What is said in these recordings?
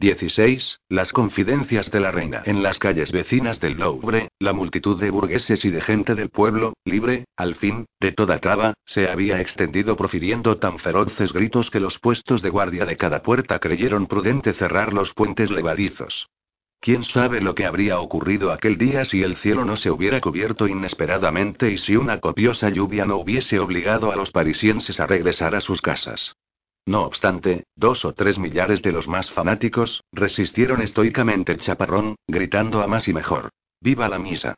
16. Las confidencias de la reina. En las calles vecinas del Louvre, la multitud de burgueses y de gente del pueblo, libre, al fin, de toda traba, se había extendido profiriendo tan feroces gritos que los puestos de guardia de cada puerta creyeron prudente cerrar los puentes levadizos. ¿Quién sabe lo que habría ocurrido aquel día si el cielo no se hubiera cubierto inesperadamente y si una copiosa lluvia no hubiese obligado a los parisienses a regresar a sus casas? No obstante, dos o tres millares de los más fanáticos, resistieron estoicamente el chaparrón, gritando a más y mejor. ¡Viva la misa!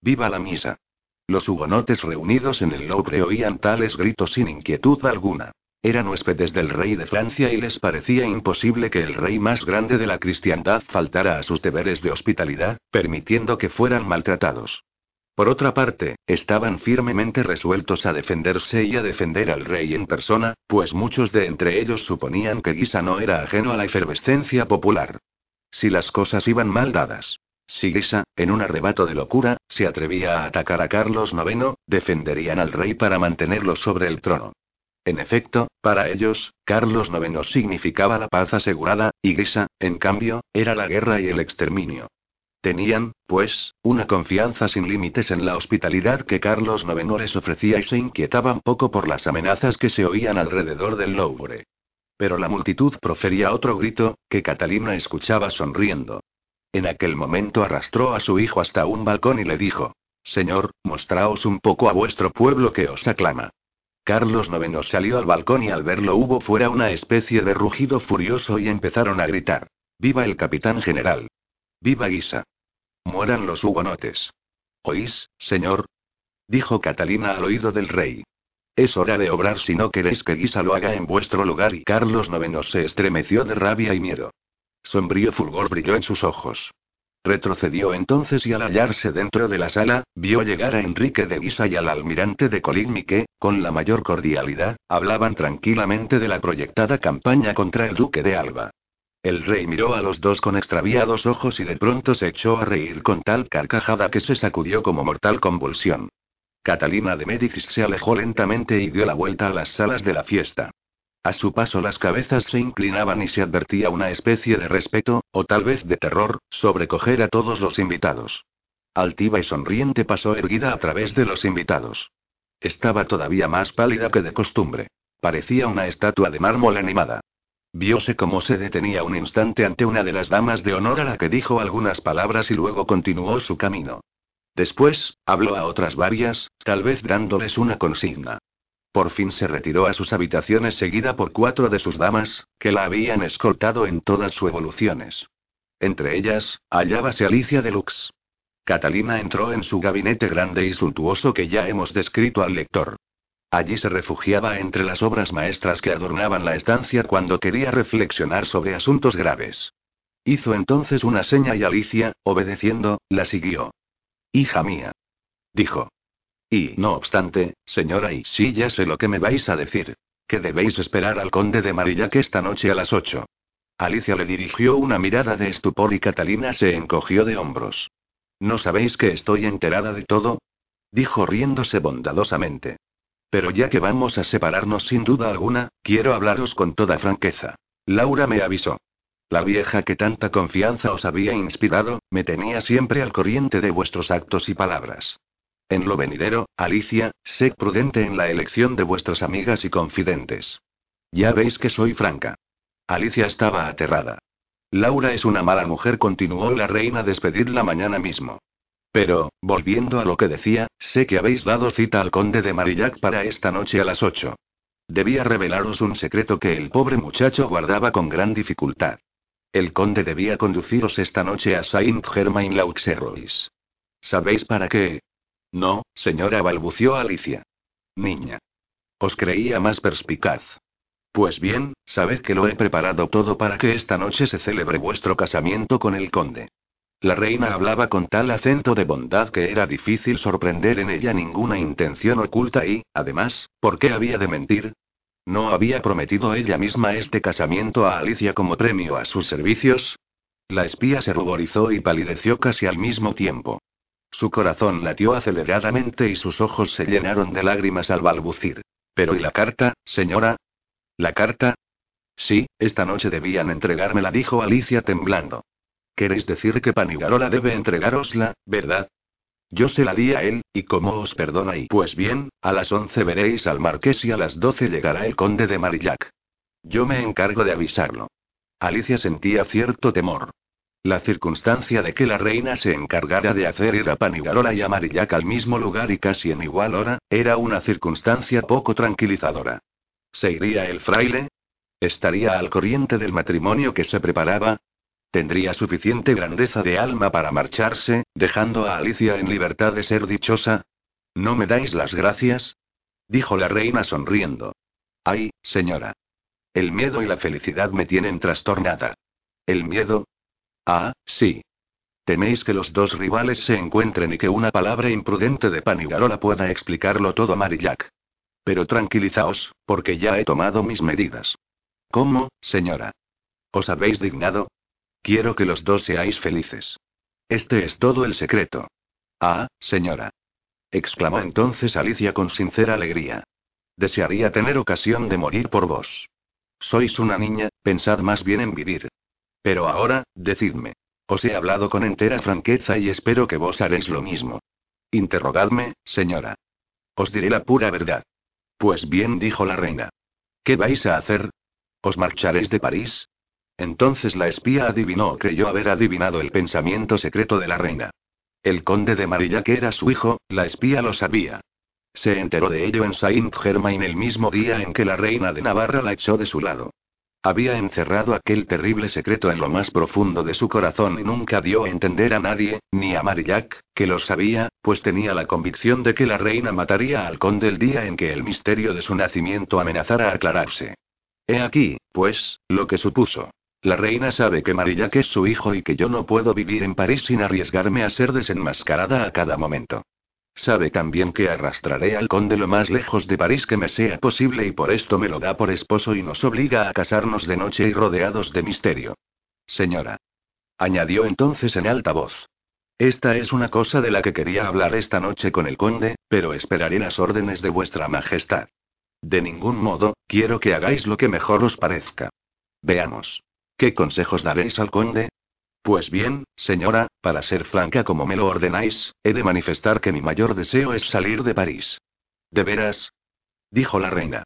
¡Viva la misa! Los hugonotes reunidos en el Louvre oían tales gritos sin inquietud alguna. Eran huéspedes del rey de Francia y les parecía imposible que el rey más grande de la cristiandad faltara a sus deberes de hospitalidad, permitiendo que fueran maltratados. Por otra parte, estaban firmemente resueltos a defenderse y a defender al rey en persona, pues muchos de entre ellos suponían que Guisa no era ajeno a la efervescencia popular. Si las cosas iban mal dadas. Si Guisa, en un arrebato de locura, se atrevía a atacar a Carlos IX, defenderían al rey para mantenerlo sobre el trono. En efecto, para ellos, Carlos IX significaba la paz asegurada, y Guisa, en cambio, era la guerra y el exterminio. Tenían, pues, una confianza sin límites en la hospitalidad que Carlos IX les ofrecía y se inquietaban poco por las amenazas que se oían alrededor del Louvre. Pero la multitud profería otro grito, que Catalina escuchaba sonriendo. En aquel momento arrastró a su hijo hasta un balcón y le dijo: Señor, mostraos un poco a vuestro pueblo que os aclama. Carlos IX salió al balcón y al verlo hubo fuera una especie de rugido furioso y empezaron a gritar: ¡Viva el capitán general! ¡Viva Guisa! Mueran los hugonotes. ¿Oís, señor? Dijo Catalina al oído del rey. Es hora de obrar si no queréis que Guisa lo haga en vuestro lugar y Carlos IX se estremeció de rabia y miedo. Sombrío fulgor brilló en sus ojos. Retrocedió entonces y al hallarse dentro de la sala, vio llegar a Enrique de Guisa y al almirante de Coligny que, con la mayor cordialidad, hablaban tranquilamente de la proyectada campaña contra el duque de Alba. El rey miró a los dos con extraviados ojos y de pronto se echó a reír con tal carcajada que se sacudió como mortal convulsión. Catalina de Médicis se alejó lentamente y dio la vuelta a las salas de la fiesta. A su paso las cabezas se inclinaban y se advertía una especie de respeto, o tal vez de terror, sobrecoger a todos los invitados. Altiva y sonriente pasó erguida a través de los invitados. Estaba todavía más pálida que de costumbre. Parecía una estatua de mármol animada. Viose cómo se detenía un instante ante una de las damas de honor a la que dijo algunas palabras y luego continuó su camino. Después, habló a otras varias, tal vez dándoles una consigna. Por fin se retiró a sus habitaciones seguida por cuatro de sus damas, que la habían escoltado en todas sus evoluciones. Entre ellas, hallábase Alicia de Lux. Catalina entró en su gabinete grande y suntuoso que ya hemos descrito al lector. Allí se refugiaba entre las obras maestras que adornaban la estancia cuando quería reflexionar sobre asuntos graves. Hizo entonces una seña y Alicia, obedeciendo, la siguió. Hija mía. Dijo. Y, no obstante, señora, y sí ya sé lo que me vais a decir. Que debéis esperar al conde de Marillac esta noche a las ocho. Alicia le dirigió una mirada de estupor y Catalina se encogió de hombros. ¿No sabéis que estoy enterada de todo? Dijo riéndose bondadosamente. Pero ya que vamos a separarnos sin duda alguna, quiero hablaros con toda franqueza. Laura me avisó. La vieja que tanta confianza os había inspirado, me tenía siempre al corriente de vuestros actos y palabras. En lo venidero, Alicia, sé prudente en la elección de vuestras amigas y confidentes. Ya veis que soy franca. Alicia estaba aterrada. Laura es una mala mujer, continuó la reina despedirla mañana mismo. Pero, volviendo a lo que decía, sé que habéis dado cita al conde de Marillac para esta noche a las ocho. Debía revelaros un secreto que el pobre muchacho guardaba con gran dificultad. El conde debía conduciros esta noche a Saint-Germain-l'Auxerrois. ¿Sabéis para qué? No, señora, balbució Alicia. Niña. Os creía más perspicaz. Pues bien, sabed que lo he preparado todo para que esta noche se celebre vuestro casamiento con el conde. La reina hablaba con tal acento de bondad que era difícil sorprender en ella ninguna intención oculta y, además, ¿por qué había de mentir? ¿No había prometido ella misma este casamiento a Alicia como premio a sus servicios? La espía se ruborizó y palideció casi al mismo tiempo. Su corazón latió aceleradamente y sus ojos se llenaron de lágrimas al balbucir. Pero ¿y la carta, señora? ¿La carta? Sí, esta noche debían entregármela, dijo Alicia temblando. ¿Queréis decir que Panigarola debe entregárosla, verdad? Yo se la di a él, y como os perdona y pues bien, a las once veréis al marqués y a las doce llegará el conde de Marillac. Yo me encargo de avisarlo. Alicia sentía cierto temor. La circunstancia de que la reina se encargara de hacer ir a Panigarola y a Marillac al mismo lugar y casi en igual hora, era una circunstancia poco tranquilizadora. ¿Se iría el fraile? ¿Estaría al corriente del matrimonio que se preparaba? Tendría suficiente grandeza de alma para marcharse, dejando a Alicia en libertad de ser dichosa. ¿No me dais las gracias? dijo la reina sonriendo. Ay, señora. El miedo y la felicidad me tienen trastornada. ¿El miedo? Ah, sí. Teméis que los dos rivales se encuentren y que una palabra imprudente de Panigarola pueda explicarlo todo a Marillac. Pero tranquilizaos, porque ya he tomado mis medidas. ¿Cómo, señora? ¿Os habéis dignado? Quiero que los dos seáis felices. Este es todo el secreto. Ah, señora. exclamó entonces Alicia con sincera alegría. Desearía tener ocasión de morir por vos. Sois una niña, pensad más bien en vivir. Pero ahora, decidme. Os he hablado con entera franqueza y espero que vos haréis lo mismo. Interrogadme, señora. Os diré la pura verdad. Pues bien, dijo la reina. ¿Qué vais a hacer? ¿Os marcharéis de París? Entonces la espía adivinó o creyó haber adivinado el pensamiento secreto de la reina. El conde de Marillac era su hijo, la espía lo sabía. Se enteró de ello en Saint-Germain el mismo día en que la reina de Navarra la echó de su lado. Había encerrado aquel terrible secreto en lo más profundo de su corazón y nunca dio a entender a nadie, ni a Marillac, que lo sabía, pues tenía la convicción de que la reina mataría al conde el día en que el misterio de su nacimiento amenazara a aclararse. He aquí, pues, lo que supuso. La reina sabe que Marillac es su hijo y que yo no puedo vivir en París sin arriesgarme a ser desenmascarada a cada momento. Sabe también que arrastraré al conde lo más lejos de París que me sea posible y por esto me lo da por esposo y nos obliga a casarnos de noche y rodeados de misterio. Señora. Añadió entonces en alta voz. Esta es una cosa de la que quería hablar esta noche con el conde, pero esperaré las órdenes de vuestra majestad. De ningún modo, quiero que hagáis lo que mejor os parezca. Veamos. ¿Qué consejos daréis al conde? Pues bien, señora, para ser franca como me lo ordenáis, he de manifestar que mi mayor deseo es salir de París. ¿De veras? dijo la reina.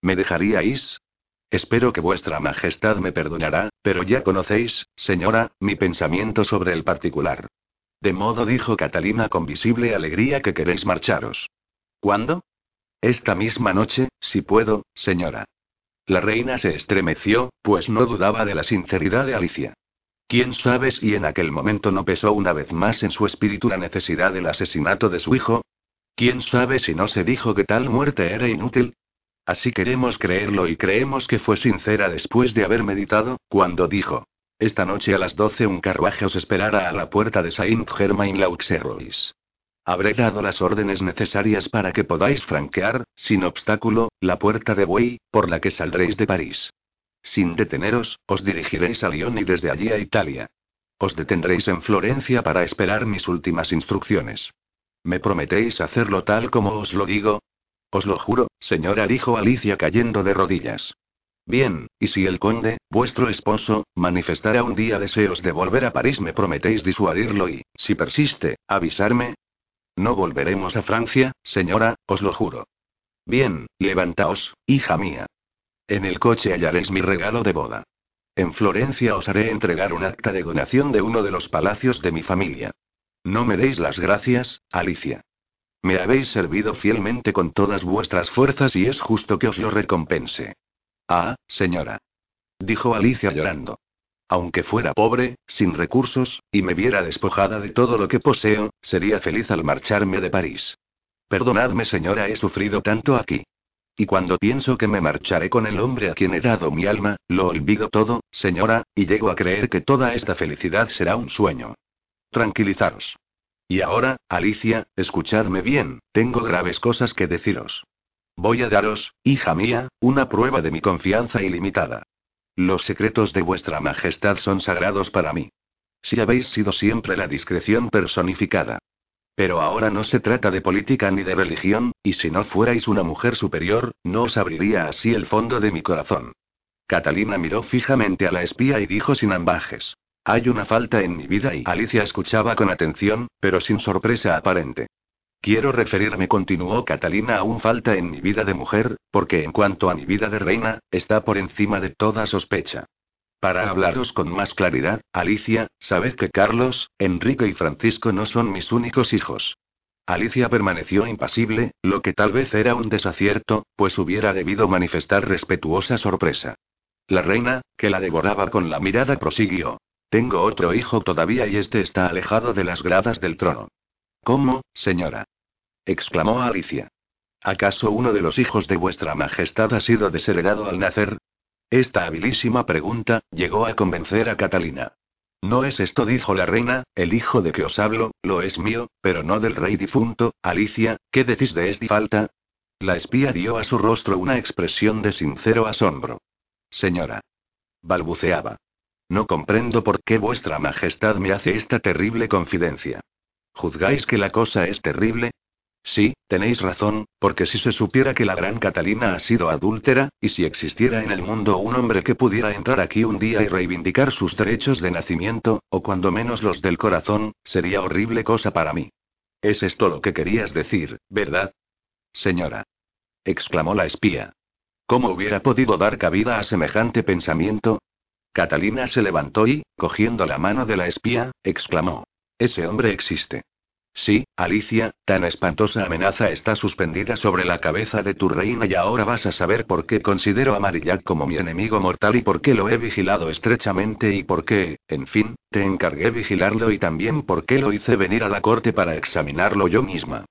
¿Me dejaríais? Espero que vuestra majestad me perdonará, pero ya conocéis, señora, mi pensamiento sobre el particular. De modo dijo Catalina con visible alegría que queréis marcharos. ¿Cuándo? Esta misma noche, si puedo, señora. La reina se estremeció, pues no dudaba de la sinceridad de Alicia. Quién sabe si en aquel momento no pesó una vez más en su espíritu la necesidad del asesinato de su hijo. Quién sabe si no se dijo que tal muerte era inútil. Así queremos creerlo y creemos que fue sincera después de haber meditado, cuando dijo: Esta noche a las doce un carruaje os esperará a la puerta de Saint-Germain-l'Auxerrois. Habré dado las órdenes necesarias para que podáis franquear, sin obstáculo, la puerta de buey, por la que saldréis de París. Sin deteneros, os dirigiréis a Lyon y desde allí a Italia. Os detendréis en Florencia para esperar mis últimas instrucciones. ¿Me prometéis hacerlo tal como os lo digo? Os lo juro, señora, dijo Alicia cayendo de rodillas. Bien, y si el conde, vuestro esposo, manifestara un día deseos de volver a París, me prometéis disuadirlo y, si persiste, avisarme, no volveremos a Francia, señora, os lo juro. Bien, levantaos, hija mía. En el coche hallaréis mi regalo de boda. En Florencia os haré entregar un acta de donación de uno de los palacios de mi familia. No me deis las gracias, Alicia. Me habéis servido fielmente con todas vuestras fuerzas y es justo que os lo recompense. Ah, señora. Dijo Alicia llorando. Aunque fuera pobre, sin recursos, y me viera despojada de todo lo que poseo, sería feliz al marcharme de París. Perdonadme, señora, he sufrido tanto aquí. Y cuando pienso que me marcharé con el hombre a quien he dado mi alma, lo olvido todo, señora, y llego a creer que toda esta felicidad será un sueño. Tranquilizaros. Y ahora, Alicia, escuchadme bien, tengo graves cosas que deciros. Voy a daros, hija mía, una prueba de mi confianza ilimitada. Los secretos de vuestra majestad son sagrados para mí. Si habéis sido siempre la discreción personificada. Pero ahora no se trata de política ni de religión, y si no fuerais una mujer superior, no os abriría así el fondo de mi corazón. Catalina miró fijamente a la espía y dijo sin ambajes. Hay una falta en mi vida y Alicia escuchaba con atención, pero sin sorpresa aparente. Quiero referirme, continuó Catalina, a un falta en mi vida de mujer, porque en cuanto a mi vida de reina, está por encima de toda sospecha. Para hablaros con más claridad, Alicia, sabed que Carlos, Enrique y Francisco no son mis únicos hijos. Alicia permaneció impasible, lo que tal vez era un desacierto, pues hubiera debido manifestar respetuosa sorpresa. La reina, que la devoraba con la mirada, prosiguió. Tengo otro hijo todavía y este está alejado de las gradas del trono. ¿Cómo, señora? exclamó Alicia. ¿Acaso uno de los hijos de vuestra majestad ha sido desheredado al nacer? Esta habilísima pregunta llegó a convencer a Catalina. No es esto, dijo la reina, el hijo de que os hablo, lo es mío, pero no del rey difunto. Alicia, ¿qué decís de esta falta? La espía dio a su rostro una expresión de sincero asombro. Señora. balbuceaba. No comprendo por qué vuestra majestad me hace esta terrible confidencia. ¿Juzgáis que la cosa es terrible? Sí, tenéis razón, porque si se supiera que la gran Catalina ha sido adúltera, y si existiera en el mundo un hombre que pudiera entrar aquí un día y reivindicar sus derechos de nacimiento, o cuando menos los del corazón, sería horrible cosa para mí. Es esto lo que querías decir, ¿verdad? Señora. exclamó la espía. ¿Cómo hubiera podido dar cabida a semejante pensamiento? Catalina se levantó y, cogiendo la mano de la espía, exclamó. Ese hombre existe. Sí, Alicia, tan espantosa amenaza está suspendida sobre la cabeza de tu reina y ahora vas a saber por qué considero a Marillac como mi enemigo mortal y por qué lo he vigilado estrechamente y por qué, en fin, te encargué vigilarlo y también por qué lo hice venir a la corte para examinarlo yo misma.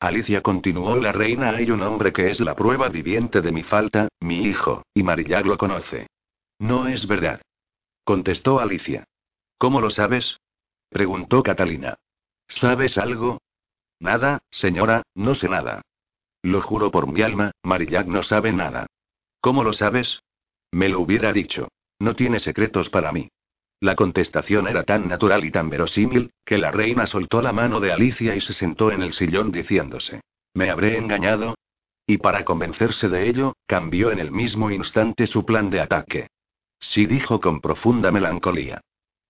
Alicia continuó la reina hay un hombre que es la prueba viviente de mi falta, mi hijo, y Marillac lo conoce. No es verdad. Contestó Alicia. ¿Cómo lo sabes? Preguntó Catalina. ¿Sabes algo? Nada, señora, no sé nada. Lo juro por mi alma, Marillac no sabe nada. ¿Cómo lo sabes? Me lo hubiera dicho. No tiene secretos para mí. La contestación era tan natural y tan verosímil, que la reina soltó la mano de Alicia y se sentó en el sillón diciéndose. ¿Me habré engañado? Y para convencerse de ello, cambió en el mismo instante su plan de ataque. Sí dijo con profunda melancolía.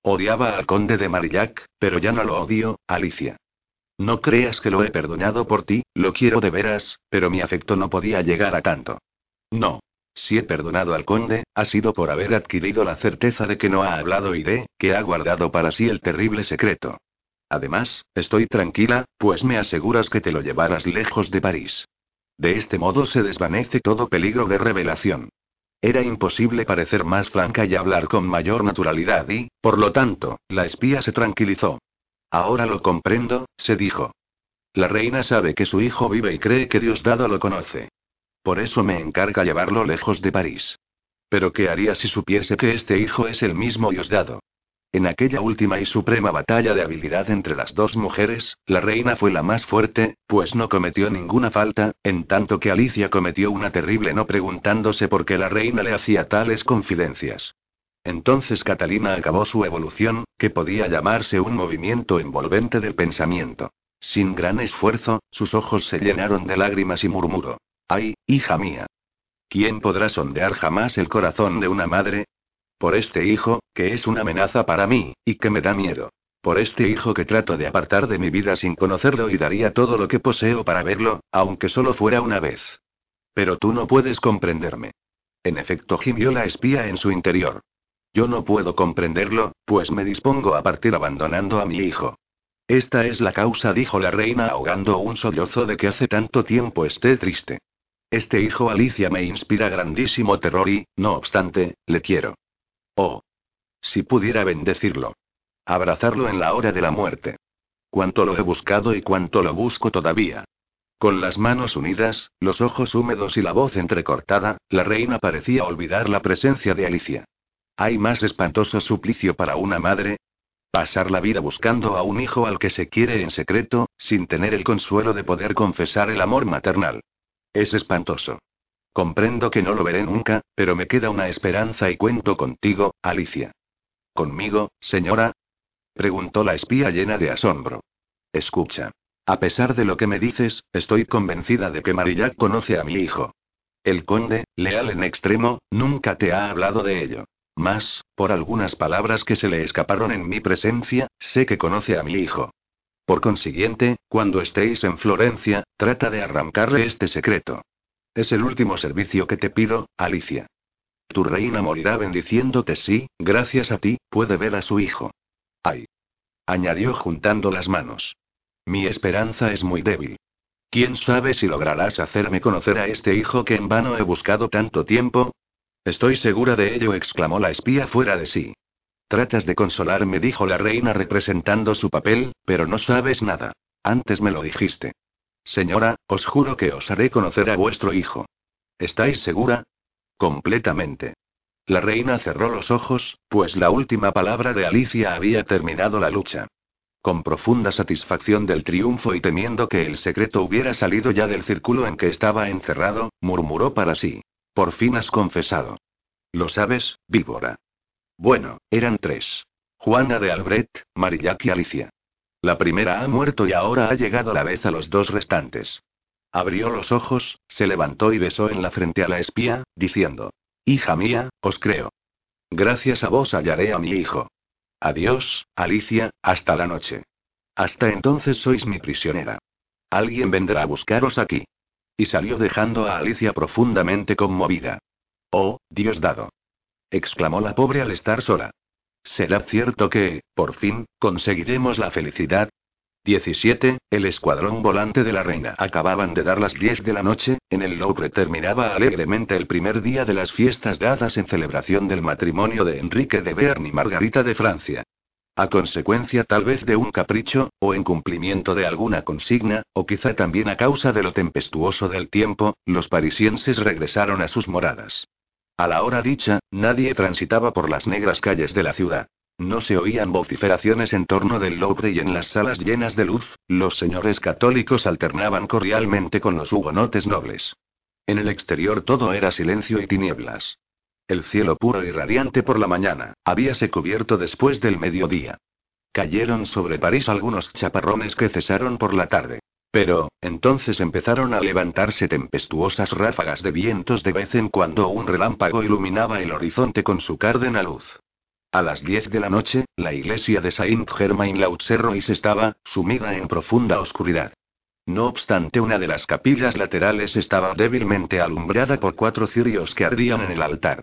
Odiaba al conde de Marillac, pero ya no lo odio, Alicia. No creas que lo he perdonado por ti, lo quiero de veras, pero mi afecto no podía llegar a tanto. No. Si he perdonado al conde, ha sido por haber adquirido la certeza de que no ha hablado y de, que ha guardado para sí el terrible secreto. Además, estoy tranquila, pues me aseguras que te lo llevarás lejos de París. De este modo se desvanece todo peligro de revelación. Era imposible parecer más franca y hablar con mayor naturalidad y, por lo tanto, la espía se tranquilizó. Ahora lo comprendo, se dijo. La reina sabe que su hijo vive y cree que Diosdado lo conoce. Por eso me encarga llevarlo lejos de París. Pero ¿qué haría si supiese que este hijo es el mismo Diosdado? En aquella última y suprema batalla de habilidad entre las dos mujeres, la reina fue la más fuerte, pues no cometió ninguna falta, en tanto que Alicia cometió una terrible no preguntándose por qué la reina le hacía tales confidencias. Entonces Catalina acabó su evolución, que podía llamarse un movimiento envolvente del pensamiento. Sin gran esfuerzo, sus ojos se llenaron de lágrimas y murmuró. ¡Ay, hija mía! ¿Quién podrá sondear jamás el corazón de una madre? Por este hijo, que es una amenaza para mí, y que me da miedo. Por este hijo que trato de apartar de mi vida sin conocerlo y daría todo lo que poseo para verlo, aunque solo fuera una vez. Pero tú no puedes comprenderme. En efecto, gimió la espía en su interior. Yo no puedo comprenderlo, pues me dispongo a partir abandonando a mi hijo. Esta es la causa, dijo la reina ahogando un sollozo de que hace tanto tiempo esté triste. Este hijo Alicia me inspira grandísimo terror y, no obstante, le quiero. Oh. Si pudiera bendecirlo. Abrazarlo en la hora de la muerte. Cuánto lo he buscado y cuánto lo busco todavía. Con las manos unidas, los ojos húmedos y la voz entrecortada, la reina parecía olvidar la presencia de Alicia. ¿Hay más espantoso suplicio para una madre? Pasar la vida buscando a un hijo al que se quiere en secreto, sin tener el consuelo de poder confesar el amor maternal. Es espantoso. Comprendo que no lo veré nunca, pero me queda una esperanza y cuento contigo, Alicia. ¿Conmigo, señora? preguntó la espía llena de asombro. Escucha. A pesar de lo que me dices, estoy convencida de que Marillac conoce a mi hijo. El conde, leal en extremo, nunca te ha hablado de ello. Más, por algunas palabras que se le escaparon en mi presencia, sé que conoce a mi hijo. Por consiguiente, cuando estéis en Florencia, trata de arrancarle este secreto. Es el último servicio que te pido, Alicia. Tu reina morirá bendiciéndote si, gracias a ti, puede ver a su hijo. Ay. Añadió juntando las manos. Mi esperanza es muy débil. ¿Quién sabe si lograrás hacerme conocer a este hijo que en vano he buscado tanto tiempo? Estoy segura de ello, exclamó la espía fuera de sí. Tratas de consolarme, dijo la reina representando su papel, pero no sabes nada. Antes me lo dijiste. Señora, os juro que os haré conocer a vuestro hijo. ¿Estáis segura? Completamente. La reina cerró los ojos, pues la última palabra de Alicia había terminado la lucha. Con profunda satisfacción del triunfo y temiendo que el secreto hubiera salido ya del círculo en que estaba encerrado, murmuró para sí. Por fin has confesado. Lo sabes, víbora. Bueno, eran tres. Juana de Albret, Marillac y Alicia. La primera ha muerto y ahora ha llegado la vez a los dos restantes. Abrió los ojos, se levantó y besó en la frente a la espía, diciendo. Hija mía, os creo. Gracias a vos hallaré a mi hijo. Adiós, Alicia, hasta la noche. Hasta entonces sois mi prisionera. Alguien vendrá a buscaros aquí. Y salió dejando a Alicia profundamente conmovida. Oh, Dios dado. exclamó la pobre al estar sola. ¿Será cierto que, por fin, conseguiremos la felicidad? 17. El escuadrón volante de la reina. Acababan de dar las 10 de la noche, en el Louvre terminaba alegremente el primer día de las fiestas dadas en celebración del matrimonio de Enrique de Bearn y Margarita de Francia. A consecuencia tal vez de un capricho, o en cumplimiento de alguna consigna, o quizá también a causa de lo tempestuoso del tiempo, los parisienses regresaron a sus moradas. A la hora dicha, nadie transitaba por las negras calles de la ciudad. No se oían vociferaciones en torno del Louvre y en las salas llenas de luz, los señores católicos alternaban cordialmente con los hugonotes nobles. En el exterior todo era silencio y tinieblas. El cielo puro y radiante por la mañana, habíase cubierto después del mediodía. Cayeron sobre París algunos chaparrones que cesaron por la tarde. Pero, entonces empezaron a levantarse tempestuosas ráfagas de vientos de vez en cuando un relámpago iluminaba el horizonte con su cárdena luz. A las diez de la noche, la iglesia de Saint-Germain-l'Auxerrois estaba, sumida en profunda oscuridad. No obstante, una de las capillas laterales estaba débilmente alumbrada por cuatro cirios que ardían en el altar.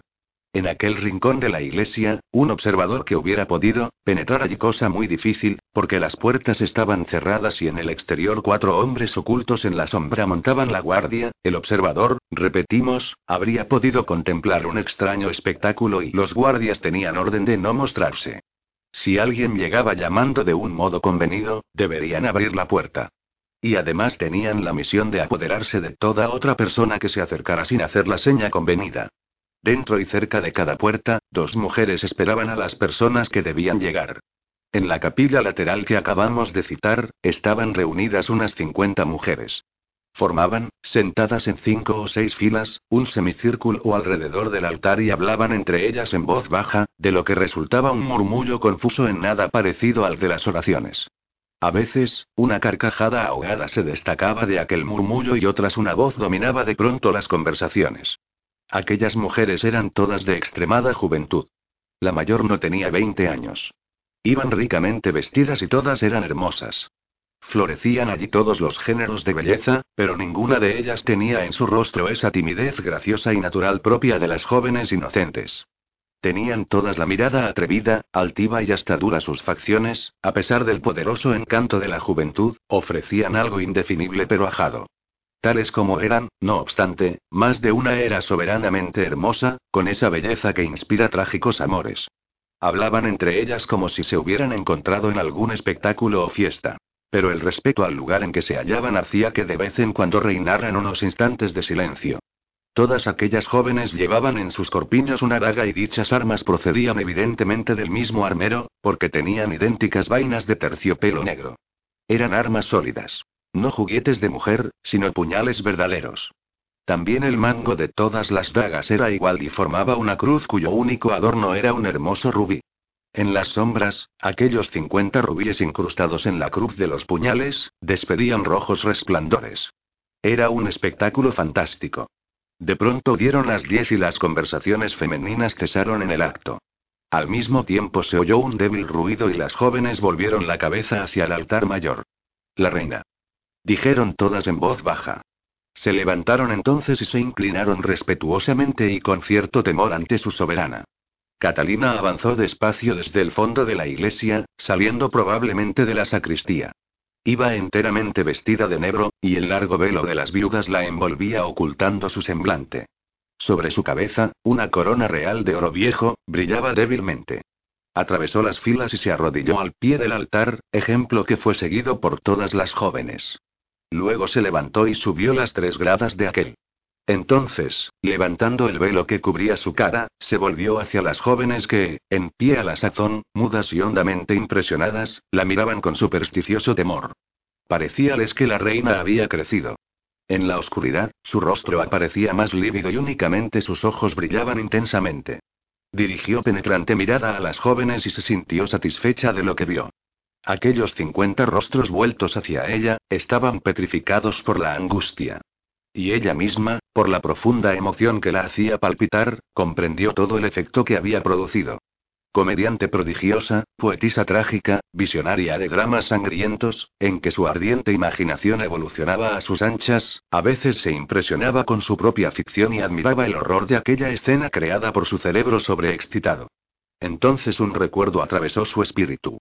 En aquel rincón de la iglesia, un observador que hubiera podido penetrar allí cosa muy difícil, porque las puertas estaban cerradas y en el exterior cuatro hombres ocultos en la sombra montaban la guardia, el observador, repetimos, habría podido contemplar un extraño espectáculo y los guardias tenían orden de no mostrarse. Si alguien llegaba llamando de un modo convenido, deberían abrir la puerta. Y además tenían la misión de apoderarse de toda otra persona que se acercara sin hacer la seña convenida. Dentro y cerca de cada puerta, dos mujeres esperaban a las personas que debían llegar. En la capilla lateral que acabamos de citar, estaban reunidas unas 50 mujeres. Formaban, sentadas en cinco o seis filas, un semicírculo alrededor del altar y hablaban entre ellas en voz baja, de lo que resultaba un murmullo confuso en nada parecido al de las oraciones. A veces, una carcajada ahogada se destacaba de aquel murmullo y otras una voz dominaba de pronto las conversaciones. Aquellas mujeres eran todas de extremada juventud. La mayor no tenía 20 años. Iban ricamente vestidas y todas eran hermosas. Florecían allí todos los géneros de belleza, pero ninguna de ellas tenía en su rostro esa timidez graciosa y natural propia de las jóvenes inocentes. Tenían todas la mirada atrevida, altiva y hasta dura sus facciones, a pesar del poderoso encanto de la juventud, ofrecían algo indefinible pero ajado. Tales como eran, no obstante, más de una era soberanamente hermosa, con esa belleza que inspira trágicos amores. Hablaban entre ellas como si se hubieran encontrado en algún espectáculo o fiesta. Pero el respeto al lugar en que se hallaban hacía que de vez en cuando reinaran unos instantes de silencio. Todas aquellas jóvenes llevaban en sus corpiños una daga y dichas armas procedían evidentemente del mismo armero, porque tenían idénticas vainas de terciopelo negro. Eran armas sólidas. No juguetes de mujer, sino puñales verdaderos. También el mango de todas las dagas era igual y formaba una cruz cuyo único adorno era un hermoso rubí. En las sombras, aquellos 50 rubíes incrustados en la cruz de los puñales, despedían rojos resplandores. Era un espectáculo fantástico. De pronto dieron las diez y las conversaciones femeninas cesaron en el acto. Al mismo tiempo se oyó un débil ruido y las jóvenes volvieron la cabeza hacia el altar mayor. La reina. Dijeron todas en voz baja. Se levantaron entonces y se inclinaron respetuosamente y con cierto temor ante su soberana. Catalina avanzó despacio desde el fondo de la iglesia, saliendo probablemente de la sacristía. Iba enteramente vestida de negro, y el largo velo de las viudas la envolvía ocultando su semblante. Sobre su cabeza, una corona real de oro viejo, brillaba débilmente. Atravesó las filas y se arrodilló al pie del altar, ejemplo que fue seguido por todas las jóvenes. Luego se levantó y subió las tres gradas de aquel. Entonces, levantando el velo que cubría su cara, se volvió hacia las jóvenes que, en pie a la sazón, mudas y hondamente impresionadas, la miraban con supersticioso temor. Parecíales que la reina había crecido. En la oscuridad, su rostro aparecía más lívido y únicamente sus ojos brillaban intensamente. Dirigió penetrante mirada a las jóvenes y se sintió satisfecha de lo que vio. Aquellos cincuenta rostros vueltos hacia ella, estaban petrificados por la angustia. Y ella misma, por la profunda emoción que la hacía palpitar, comprendió todo el efecto que había producido. Comediante prodigiosa, poetisa trágica, visionaria de dramas sangrientos, en que su ardiente imaginación evolucionaba a sus anchas, a veces se impresionaba con su propia ficción y admiraba el horror de aquella escena creada por su cerebro sobreexcitado. Entonces un recuerdo atravesó su espíritu.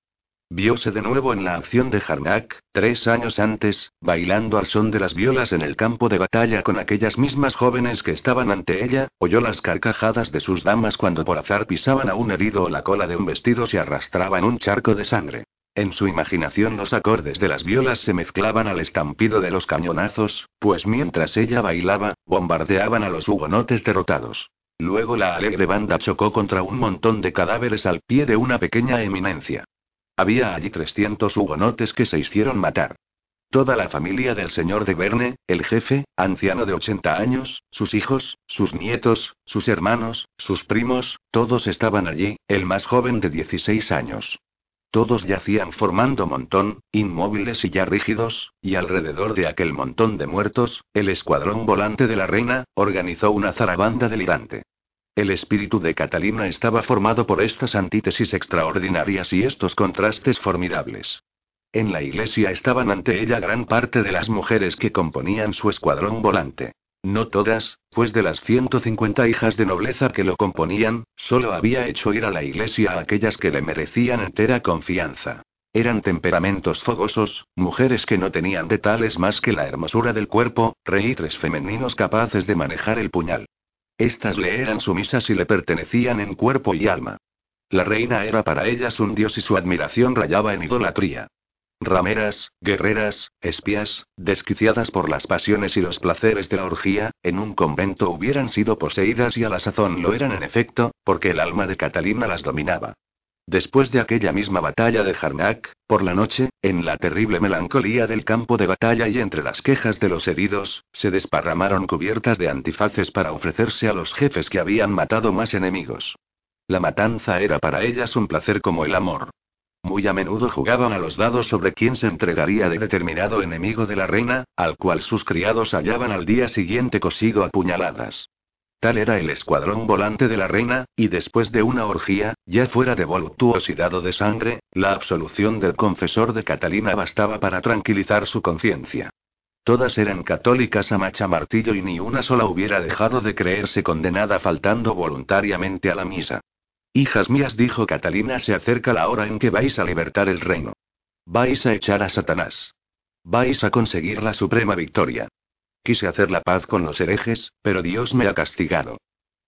Viose de nuevo en la acción de Jarnac, tres años antes, bailando al son de las violas en el campo de batalla con aquellas mismas jóvenes que estaban ante ella, oyó las carcajadas de sus damas cuando por azar pisaban a un herido o la cola de un vestido se arrastraba en un charco de sangre. En su imaginación los acordes de las violas se mezclaban al estampido de los cañonazos, pues mientras ella bailaba, bombardeaban a los hugonotes derrotados. Luego la alegre banda chocó contra un montón de cadáveres al pie de una pequeña eminencia. Había allí 300 hugonotes que se hicieron matar. Toda la familia del señor de Verne, el jefe, anciano de 80 años, sus hijos, sus nietos, sus hermanos, sus primos, todos estaban allí, el más joven de 16 años. Todos yacían formando montón, inmóviles y ya rígidos, y alrededor de aquel montón de muertos, el escuadrón volante de la reina, organizó una zarabanda delirante. El espíritu de Catalina estaba formado por estas antítesis extraordinarias y estos contrastes formidables. En la iglesia estaban ante ella gran parte de las mujeres que componían su escuadrón volante. No todas, pues de las 150 hijas de nobleza que lo componían, solo había hecho ir a la iglesia a aquellas que le merecían entera confianza. Eran temperamentos fogosos, mujeres que no tenían de tales más que la hermosura del cuerpo, reítres femeninos capaces de manejar el puñal. Estas le eran sumisas y le pertenecían en cuerpo y alma. La reina era para ellas un dios y su admiración rayaba en idolatría. Rameras, guerreras, espías, desquiciadas por las pasiones y los placeres de la orgía, en un convento hubieran sido poseídas y a la sazón lo eran en efecto, porque el alma de Catalina las dominaba. Después de aquella misma batalla de Jarnac, por la noche, en la terrible melancolía del campo de batalla y entre las quejas de los heridos, se desparramaron cubiertas de antifaces para ofrecerse a los jefes que habían matado más enemigos. La matanza era para ellas un placer como el amor. Muy a menudo jugaban a los dados sobre quién se entregaría de determinado enemigo de la reina, al cual sus criados hallaban al día siguiente cosido a puñaladas. Tal era el escuadrón volante de la reina, y después de una orgía, ya fuera de voluptuosidad o de sangre, la absolución del confesor de Catalina bastaba para tranquilizar su conciencia. Todas eran católicas a macha martillo y ni una sola hubiera dejado de creerse condenada faltando voluntariamente a la misa. Hijas mías, dijo Catalina, se acerca la hora en que vais a libertar el reino. Vais a echar a Satanás. Vais a conseguir la suprema victoria. Quise hacer la paz con los herejes, pero Dios me ha castigado.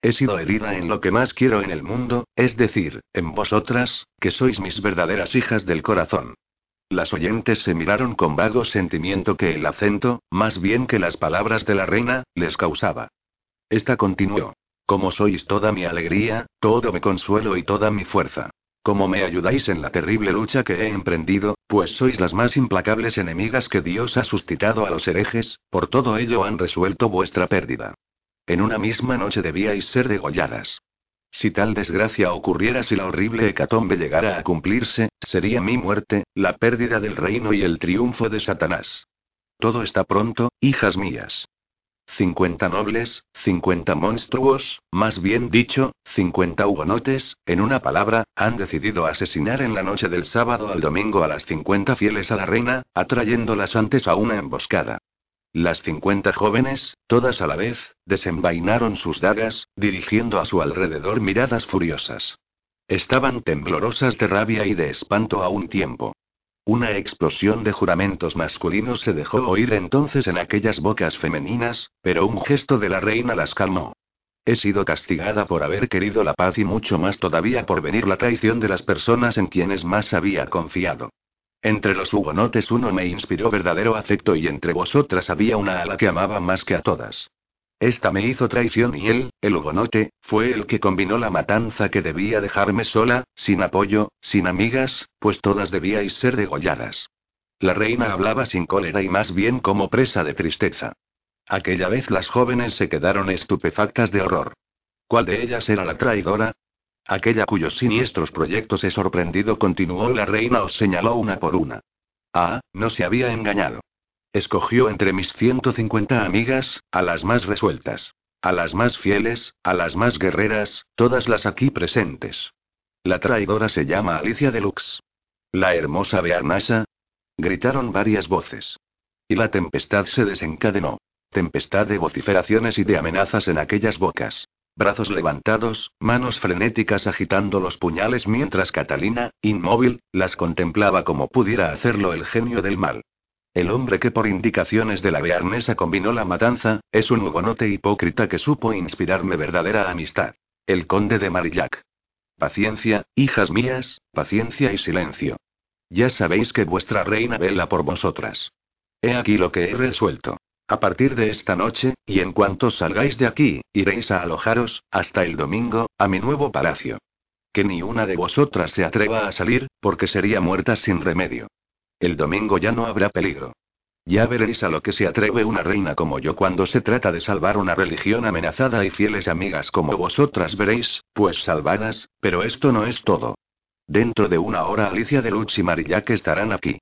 He sido herida en lo que más quiero en el mundo, es decir, en vosotras, que sois mis verdaderas hijas del corazón. Las oyentes se miraron con vago sentimiento que el acento, más bien que las palabras de la reina, les causaba. Esta continuó. Como sois toda mi alegría, todo mi consuelo y toda mi fuerza. Como me ayudáis en la terrible lucha que he emprendido, pues sois las más implacables enemigas que Dios ha suscitado a los herejes, por todo ello han resuelto vuestra pérdida. En una misma noche debíais ser degolladas. Si tal desgracia ocurriera, si la horrible hecatombe llegara a cumplirse, sería mi muerte, la pérdida del reino y el triunfo de Satanás. Todo está pronto, hijas mías. Cincuenta nobles, cincuenta monstruos, más bien dicho, cincuenta hugonotes, en una palabra, han decidido asesinar en la noche del sábado al domingo a las cincuenta fieles a la reina, atrayéndolas antes a una emboscada. Las cincuenta jóvenes, todas a la vez, desenvainaron sus dagas, dirigiendo a su alrededor miradas furiosas. Estaban temblorosas de rabia y de espanto a un tiempo. Una explosión de juramentos masculinos se dejó oír entonces en aquellas bocas femeninas, pero un gesto de la reina las calmó. He sido castigada por haber querido la paz y mucho más todavía por venir la traición de las personas en quienes más había confiado. Entre los hugonotes uno me inspiró verdadero afecto y entre vosotras había una a la que amaba más que a todas. Esta me hizo traición y él, el hugonote, fue el que combinó la matanza que debía dejarme sola, sin apoyo, sin amigas, pues todas debíais ser degolladas. La reina hablaba sin cólera y más bien como presa de tristeza. Aquella vez las jóvenes se quedaron estupefactas de horror. ¿Cuál de ellas era la traidora? Aquella cuyos siniestros proyectos he sorprendido, continuó la reina, os señaló una por una. Ah, no se había engañado. Escogió entre mis 150 amigas, a las más resueltas. A las más fieles, a las más guerreras, todas las aquí presentes. La traidora se llama Alicia Deluxe. La hermosa Bearnasa. Gritaron varias voces. Y la tempestad se desencadenó. Tempestad de vociferaciones y de amenazas en aquellas bocas brazos levantados, manos frenéticas agitando los puñales mientras Catalina, inmóvil, las contemplaba como pudiera hacerlo el genio del mal. El hombre que por indicaciones de la bearnesa combinó la matanza, es un hugonote hipócrita que supo inspirarme verdadera amistad. El conde de Marillac. Paciencia, hijas mías, paciencia y silencio. Ya sabéis que vuestra reina vela por vosotras. He aquí lo que he resuelto. A partir de esta noche, y en cuanto salgáis de aquí, iréis a alojaros, hasta el domingo, a mi nuevo palacio. Que ni una de vosotras se atreva a salir, porque sería muerta sin remedio. El domingo ya no habrá peligro. Ya veréis a lo que se atreve una reina como yo cuando se trata de salvar una religión amenazada y fieles amigas como vosotras veréis, pues salvadas, pero esto no es todo. Dentro de una hora Alicia de Lutz y Marillac estarán aquí.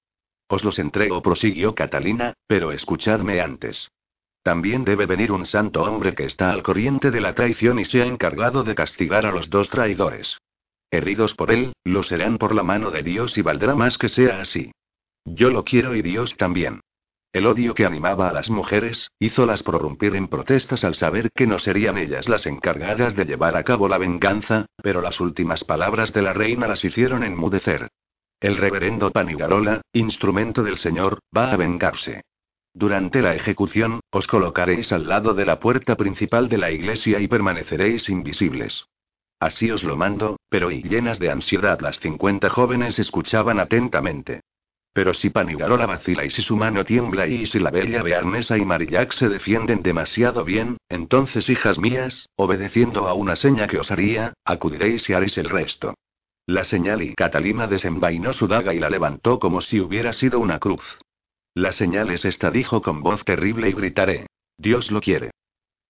Os los entrego, prosiguió Catalina, pero escuchadme antes. También debe venir un santo hombre que está al corriente de la traición y se ha encargado de castigar a los dos traidores. Heridos por él, lo serán por la mano de Dios y valdrá más que sea así. Yo lo quiero y Dios también. El odio que animaba a las mujeres, hizolas prorrumpir en protestas al saber que no serían ellas las encargadas de llevar a cabo la venganza, pero las últimas palabras de la reina las hicieron enmudecer. El reverendo Panigarola, instrumento del Señor, va a vengarse. Durante la ejecución, os colocaréis al lado de la puerta principal de la iglesia y permaneceréis invisibles. Así os lo mando, pero y llenas de ansiedad las cincuenta jóvenes escuchaban atentamente. Pero si Panigarola vacila y si su mano tiembla y si la bella Bearnesa y Marillac se defienden demasiado bien, entonces, hijas mías, obedeciendo a una seña que os haría, acudiréis y haréis el resto. La señal y Catalina desenvainó su daga y la levantó como si hubiera sido una cruz. La señal es esta, dijo con voz terrible y gritaré. Dios lo quiere.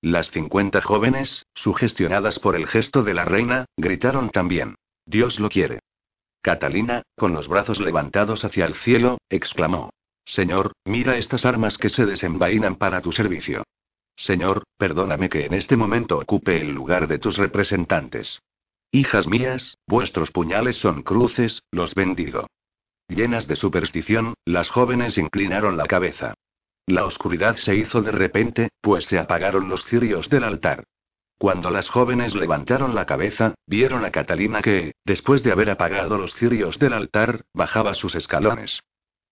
Las cincuenta jóvenes, sugestionadas por el gesto de la reina, gritaron también. Dios lo quiere. Catalina, con los brazos levantados hacia el cielo, exclamó. Señor, mira estas armas que se desenvainan para tu servicio. Señor, perdóname que en este momento ocupe el lugar de tus representantes. Hijas mías, vuestros puñales son cruces, los bendigo. Llenas de superstición, las jóvenes inclinaron la cabeza. La oscuridad se hizo de repente, pues se apagaron los cirios del altar. Cuando las jóvenes levantaron la cabeza, vieron a Catalina que, después de haber apagado los cirios del altar, bajaba sus escalones.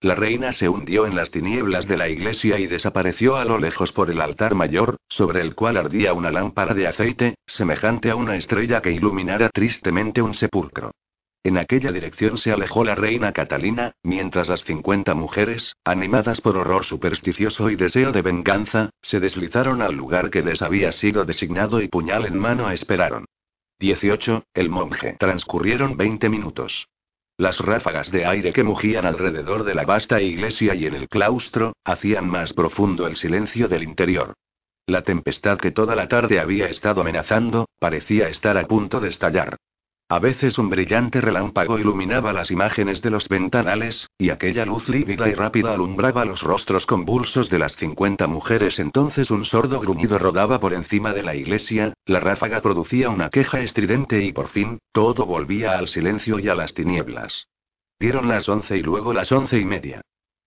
La reina se hundió en las tinieblas de la iglesia y desapareció a lo lejos por el altar mayor, sobre el cual ardía una lámpara de aceite, semejante a una estrella que iluminara tristemente un sepulcro. En aquella dirección se alejó la reina Catalina, mientras las 50 mujeres, animadas por horror supersticioso y deseo de venganza, se deslizaron al lugar que les había sido designado y puñal en mano esperaron. 18. El monje. Transcurrieron 20 minutos. Las ráfagas de aire que mugían alrededor de la vasta iglesia y en el claustro, hacían más profundo el silencio del interior. La tempestad que toda la tarde había estado amenazando, parecía estar a punto de estallar. A veces un brillante relámpago iluminaba las imágenes de los ventanales, y aquella luz lívida y rápida alumbraba los rostros convulsos de las 50 mujeres. Entonces un sordo gruñido rodaba por encima de la iglesia, la ráfaga producía una queja estridente y por fin, todo volvía al silencio y a las tinieblas. Dieron las once y luego las once y media.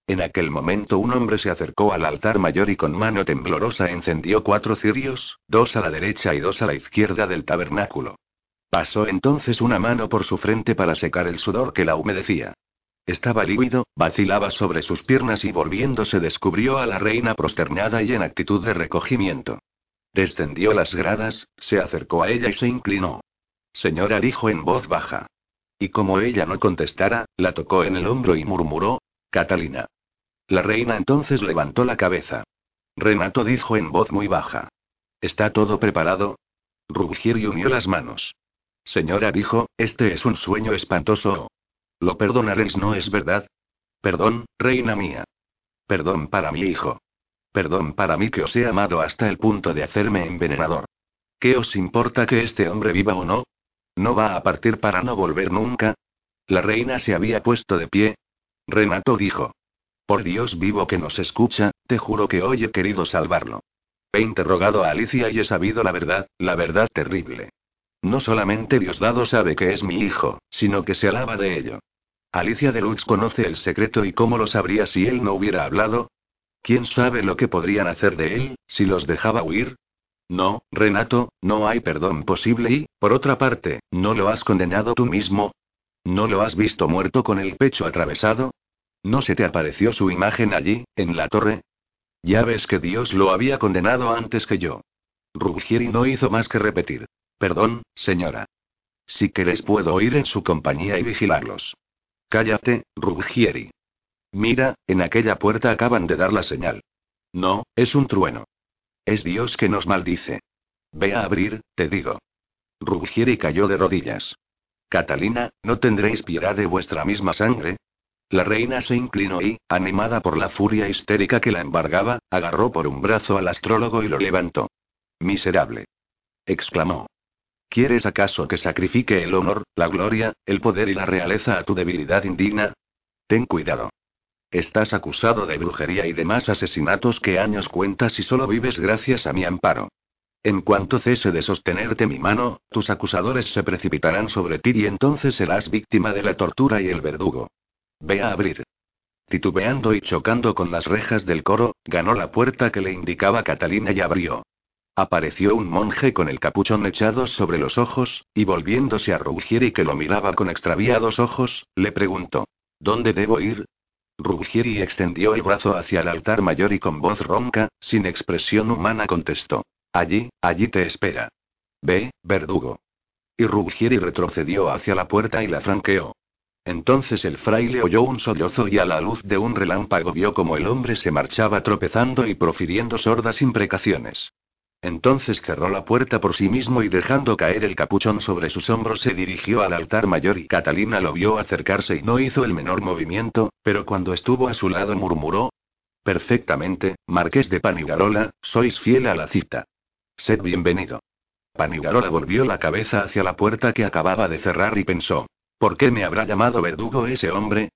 En aquel momento un hombre se acercó al altar mayor y con mano temblorosa encendió cuatro cirios, dos a la derecha y dos a la izquierda del tabernáculo. Pasó entonces una mano por su frente para secar el sudor que la humedecía. Estaba lívido, vacilaba sobre sus piernas y volviéndose descubrió a la reina prosternada y en actitud de recogimiento. Descendió las gradas, se acercó a ella y se inclinó. Señora dijo en voz baja. Y como ella no contestara, la tocó en el hombro y murmuró, Catalina. La reina entonces levantó la cabeza. Renato dijo en voz muy baja. ¿Está todo preparado? Rugier y unió las manos. Señora dijo, este es un sueño espantoso. Lo perdonaréis, ¿no es verdad? Perdón, reina mía. Perdón para mi hijo. Perdón para mí que os he amado hasta el punto de hacerme envenenador. ¿Qué os importa que este hombre viva o no? ¿No va a partir para no volver nunca? La reina se había puesto de pie. Renato dijo. Por Dios vivo que nos escucha, te juro que hoy he querido salvarlo. He interrogado a Alicia y he sabido la verdad, la verdad terrible. No solamente Diosdado sabe que es mi hijo, sino que se alaba de ello. Alicia de Lutz conoce el secreto y cómo lo sabría si él no hubiera hablado. ¿Quién sabe lo que podrían hacer de él, si los dejaba huir? No, Renato, no hay perdón posible y, por otra parte, ¿no lo has condenado tú mismo? ¿No lo has visto muerto con el pecho atravesado? ¿No se te apareció su imagen allí, en la torre? Ya ves que Dios lo había condenado antes que yo. Ruggieri no hizo más que repetir. Perdón, señora. Si queréis puedo ir en su compañía y vigilarlos. Cállate, Ruggieri. Mira, en aquella puerta acaban de dar la señal. No, es un trueno. Es Dios que nos maldice. Ve a abrir, te digo. Ruggieri cayó de rodillas. Catalina, ¿no tendréis piedad de vuestra misma sangre? La reina se inclinó y, animada por la furia histérica que la embargaba, agarró por un brazo al astrólogo y lo levantó. Miserable. exclamó. ¿Quieres acaso que sacrifique el honor, la gloria, el poder y la realeza a tu debilidad indigna? Ten cuidado. Estás acusado de brujería y demás asesinatos que años cuentas y solo vives gracias a mi amparo. En cuanto cese de sostenerte mi mano, tus acusadores se precipitarán sobre ti y entonces serás víctima de la tortura y el verdugo. Ve a abrir. Titubeando y chocando con las rejas del coro, ganó la puerta que le indicaba Catalina y abrió. Apareció un monje con el capuchón echado sobre los ojos, y volviéndose a Ruggieri que lo miraba con extraviados ojos, le preguntó: ¿Dónde debo ir? Ruggieri extendió el brazo hacia el altar mayor y con voz ronca, sin expresión humana contestó: Allí, allí te espera. Ve, verdugo. Y Ruggieri retrocedió hacia la puerta y la franqueó. Entonces el fraile oyó un sollozo y a la luz de un relámpago vio como el hombre se marchaba tropezando y profiriendo sordas imprecaciones. Entonces cerró la puerta por sí mismo y dejando caer el capuchón sobre sus hombros se dirigió al altar mayor y Catalina lo vio acercarse y no hizo el menor movimiento, pero cuando estuvo a su lado murmuró. Perfectamente, Marqués de Panigarola, sois fiel a la cita. Sed bienvenido. Panigarola volvió la cabeza hacia la puerta que acababa de cerrar y pensó. ¿Por qué me habrá llamado verdugo ese hombre?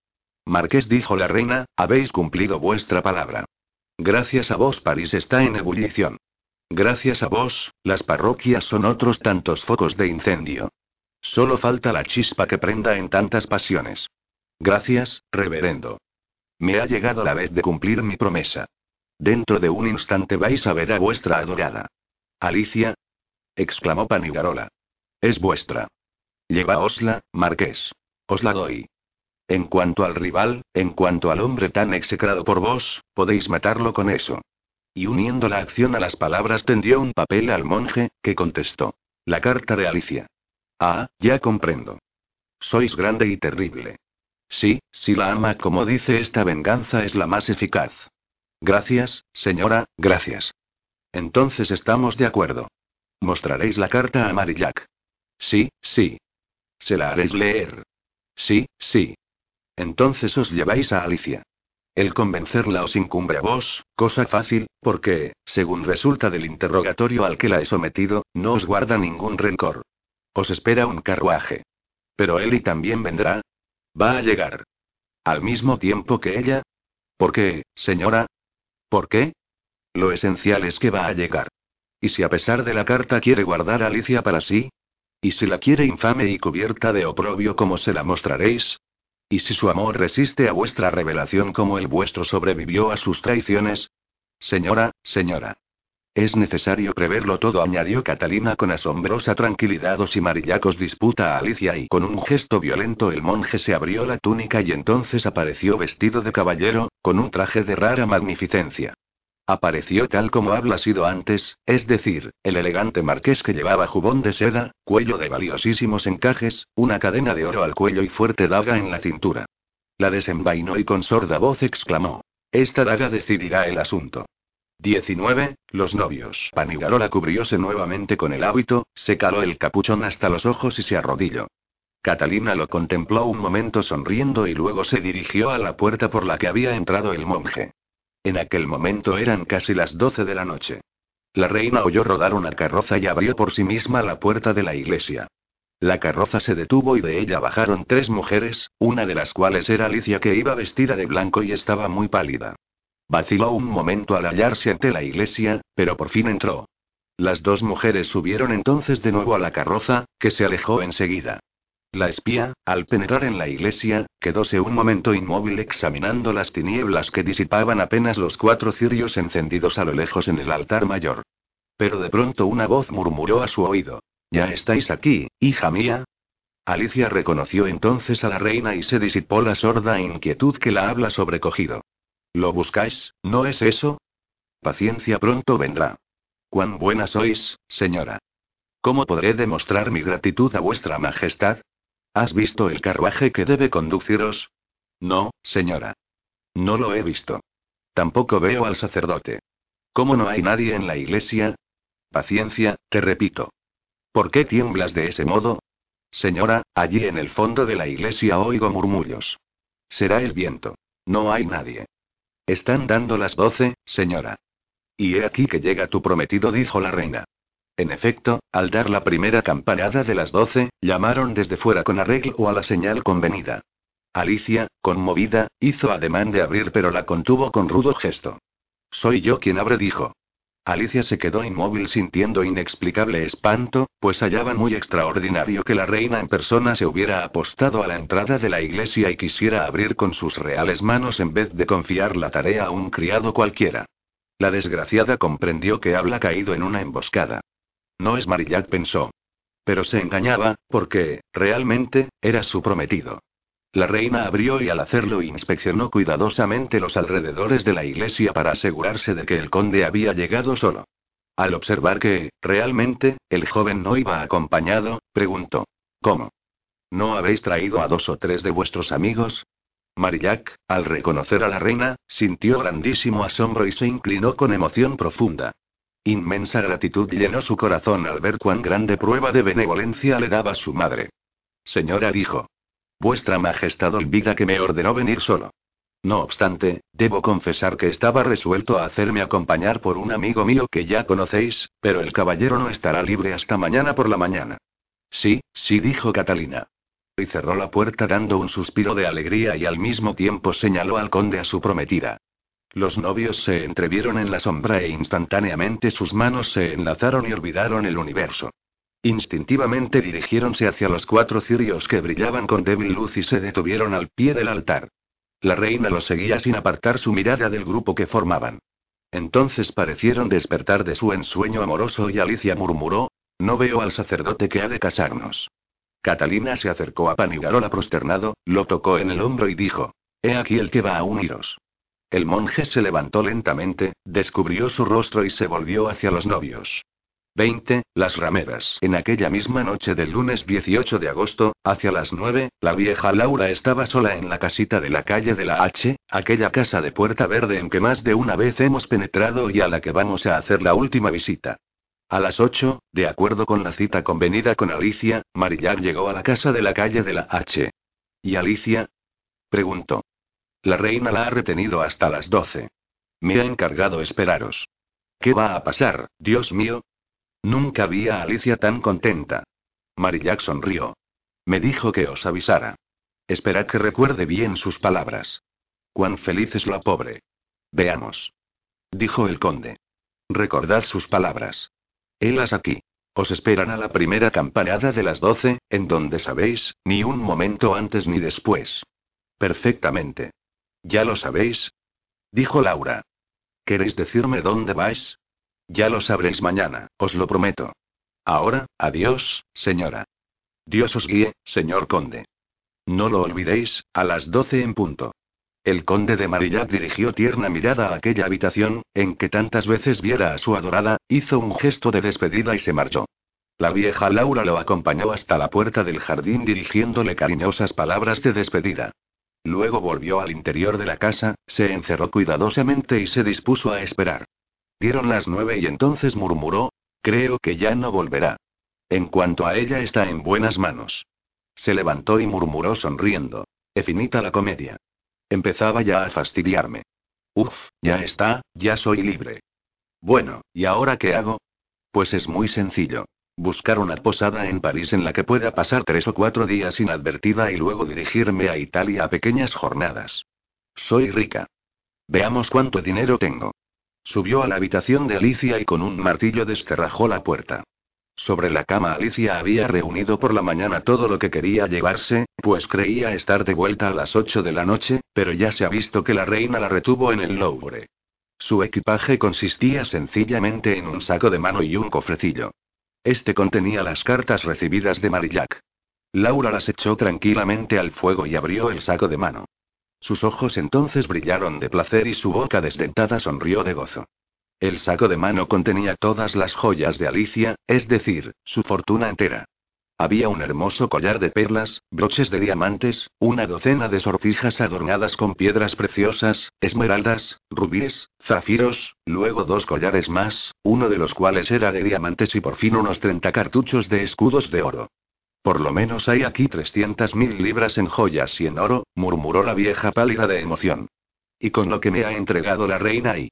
Marqués dijo la reina, habéis cumplido vuestra palabra. Gracias a vos París está en ebullición. Gracias a vos, las parroquias son otros tantos focos de incendio. Solo falta la chispa que prenda en tantas pasiones. Gracias, reverendo. Me ha llegado la vez de cumplir mi promesa. Dentro de un instante vais a ver a vuestra adorada. Alicia. exclamó Panigarola. Es vuestra. Llevaosla, marqués. Os la doy. En cuanto al rival, en cuanto al hombre tan execrado por vos, podéis matarlo con eso. Y uniendo la acción a las palabras tendió un papel al monje, que contestó. La carta de Alicia. Ah, ya comprendo. Sois grande y terrible. Sí, si la ama como dice esta venganza es la más eficaz. Gracias, señora, gracias. Entonces estamos de acuerdo. Mostraréis la carta a Marillac. Sí, sí. Se la haréis leer. Sí, sí. Entonces os lleváis a Alicia. El convencerla os incumbe a vos, cosa fácil, porque, según resulta del interrogatorio al que la he sometido, no os guarda ningún rencor. Os espera un carruaje. Pero Eli también vendrá. Va a llegar. Al mismo tiempo que ella. ¿Por qué, señora? ¿Por qué? Lo esencial es que va a llegar. ¿Y si a pesar de la carta quiere guardar a Alicia para sí? ¿Y si la quiere infame y cubierta de oprobio como se la mostraréis? ¿Y si su amor resiste a vuestra revelación como el vuestro sobrevivió a sus traiciones? Señora, señora. Es necesario preverlo todo, añadió Catalina con asombrosa tranquilidad. O si Marillacos disputa a Alicia y con un gesto violento el monje se abrió la túnica y entonces apareció vestido de caballero, con un traje de rara magnificencia. Apareció tal como habla sido antes, es decir, el elegante marqués que llevaba jubón de seda, cuello de valiosísimos encajes, una cadena de oro al cuello y fuerte daga en la cintura. La desenvainó y con sorda voz exclamó: Esta daga decidirá el asunto. 19. Los novios. Panigarola cubrióse nuevamente con el hábito, se caló el capuchón hasta los ojos y se arrodilló. Catalina lo contempló un momento sonriendo y luego se dirigió a la puerta por la que había entrado el monje. En aquel momento eran casi las doce de la noche. La reina oyó rodar una carroza y abrió por sí misma la puerta de la iglesia. La carroza se detuvo y de ella bajaron tres mujeres, una de las cuales era Alicia que iba vestida de blanco y estaba muy pálida. Vaciló un momento al hallarse ante la iglesia, pero por fin entró. Las dos mujeres subieron entonces de nuevo a la carroza, que se alejó enseguida. La espía, al penetrar en la iglesia, quedóse un momento inmóvil examinando las tinieblas que disipaban apenas los cuatro cirios encendidos a lo lejos en el altar mayor. Pero de pronto una voz murmuró a su oído. ¿Ya estáis aquí, hija mía? Alicia reconoció entonces a la reina y se disipó la sorda inquietud que la habla sobrecogido. ¿Lo buscáis, no es eso? Paciencia pronto vendrá. Cuán buena sois, señora. ¿Cómo podré demostrar mi gratitud a vuestra majestad? ¿Has visto el carruaje que debe conduciros? No, señora. No lo he visto. Tampoco veo al sacerdote. ¿Cómo no hay nadie en la iglesia? Paciencia, te repito. ¿Por qué tiemblas de ese modo? Señora, allí en el fondo de la iglesia oigo murmullos. Será el viento. No hay nadie. Están dando las doce, señora. Y he aquí que llega tu prometido, dijo la reina. En efecto, al dar la primera campanada de las doce, llamaron desde fuera con arreglo a la señal convenida. Alicia, conmovida, hizo ademán de abrir pero la contuvo con rudo gesto. Soy yo quien abre, dijo. Alicia se quedó inmóvil sintiendo inexplicable espanto, pues hallaba muy extraordinario que la reina en persona se hubiera apostado a la entrada de la iglesia y quisiera abrir con sus reales manos en vez de confiar la tarea a un criado cualquiera. La desgraciada comprendió que habla caído en una emboscada. No es Marillac, pensó. Pero se engañaba, porque, realmente, era su prometido. La reina abrió y al hacerlo inspeccionó cuidadosamente los alrededores de la iglesia para asegurarse de que el conde había llegado solo. Al observar que, realmente, el joven no iba acompañado, preguntó. ¿Cómo? ¿No habéis traído a dos o tres de vuestros amigos? Marillac, al reconocer a la reina, sintió grandísimo asombro y se inclinó con emoción profunda. Inmensa gratitud llenó su corazón al ver cuán grande prueba de benevolencia le daba su madre. Señora dijo. Vuestra Majestad olvida que me ordenó venir solo. No obstante, debo confesar que estaba resuelto a hacerme acompañar por un amigo mío que ya conocéis, pero el caballero no estará libre hasta mañana por la mañana. Sí, sí, dijo Catalina. Y cerró la puerta dando un suspiro de alegría y al mismo tiempo señaló al conde a su prometida. Los novios se entrevieron en la sombra e instantáneamente sus manos se enlazaron y olvidaron el universo. Instintivamente dirigiéronse hacia los cuatro cirios que brillaban con débil luz y se detuvieron al pie del altar. La reina los seguía sin apartar su mirada del grupo que formaban. Entonces parecieron despertar de su ensueño amoroso y Alicia murmuró, no veo al sacerdote que ha de casarnos. Catalina se acercó a Panigarola prosternado, lo tocó en el hombro y dijo, He aquí el que va a uniros. El monje se levantó lentamente, descubrió su rostro y se volvió hacia los novios. 20. Las rameras. En aquella misma noche del lunes 18 de agosto, hacia las 9, la vieja Laura estaba sola en la casita de la calle de la H, aquella casa de puerta verde en que más de una vez hemos penetrado y a la que vamos a hacer la última visita. A las 8, de acuerdo con la cita convenida con Alicia, Marillac llegó a la casa de la calle de la H. ¿Y Alicia? preguntó. La reina la ha retenido hasta las 12. Me ha encargado esperaros. ¿Qué va a pasar, Dios mío? Nunca vi a Alicia tan contenta. Marillac sonrió. Me dijo que os avisara. Esperad que recuerde bien sus palabras. Cuán feliz es la pobre. Veamos. Dijo el conde. Recordad sus palabras. Helas aquí. Os esperan a la primera campanada de las doce, en donde sabéis, ni un momento antes ni después. Perfectamente. ¿Ya lo sabéis? Dijo Laura. ¿Queréis decirme dónde vais? Ya lo sabréis mañana, os lo prometo. Ahora, adiós, señora. Dios os guíe, señor conde. No lo olvidéis, a las doce en punto. El conde de Marillac dirigió tierna mirada a aquella habitación, en que tantas veces viera a su adorada, hizo un gesto de despedida y se marchó. La vieja Laura lo acompañó hasta la puerta del jardín dirigiéndole cariñosas palabras de despedida. Luego volvió al interior de la casa, se encerró cuidadosamente y se dispuso a esperar. Dieron las nueve y entonces murmuró, creo que ya no volverá. En cuanto a ella está en buenas manos. Se levantó y murmuró sonriendo. Efinita la comedia. Empezaba ya a fastidiarme. Uf, ya está, ya soy libre. Bueno, ¿y ahora qué hago? Pues es muy sencillo. Buscar una posada en París en la que pueda pasar tres o cuatro días inadvertida y luego dirigirme a Italia a pequeñas jornadas. Soy rica. Veamos cuánto dinero tengo. Subió a la habitación de Alicia y con un martillo descerrajó la puerta. Sobre la cama Alicia había reunido por la mañana todo lo que quería llevarse, pues creía estar de vuelta a las 8 de la noche, pero ya se ha visto que la reina la retuvo en el Louvre. Su equipaje consistía sencillamente en un saco de mano y un cofrecillo. Este contenía las cartas recibidas de Marillac. Laura las echó tranquilamente al fuego y abrió el saco de mano. Sus ojos entonces brillaron de placer y su boca desdentada sonrió de gozo. El saco de mano contenía todas las joyas de Alicia, es decir, su fortuna entera. Había un hermoso collar de perlas, broches de diamantes, una docena de sortijas adornadas con piedras preciosas, esmeraldas, rubíes, zafiros, luego dos collares más, uno de los cuales era de diamantes y por fin unos 30 cartuchos de escudos de oro. Por lo menos hay aquí trescientas mil libras en joyas y en oro, murmuró la vieja pálida de emoción. Y con lo que me ha entregado la reina y...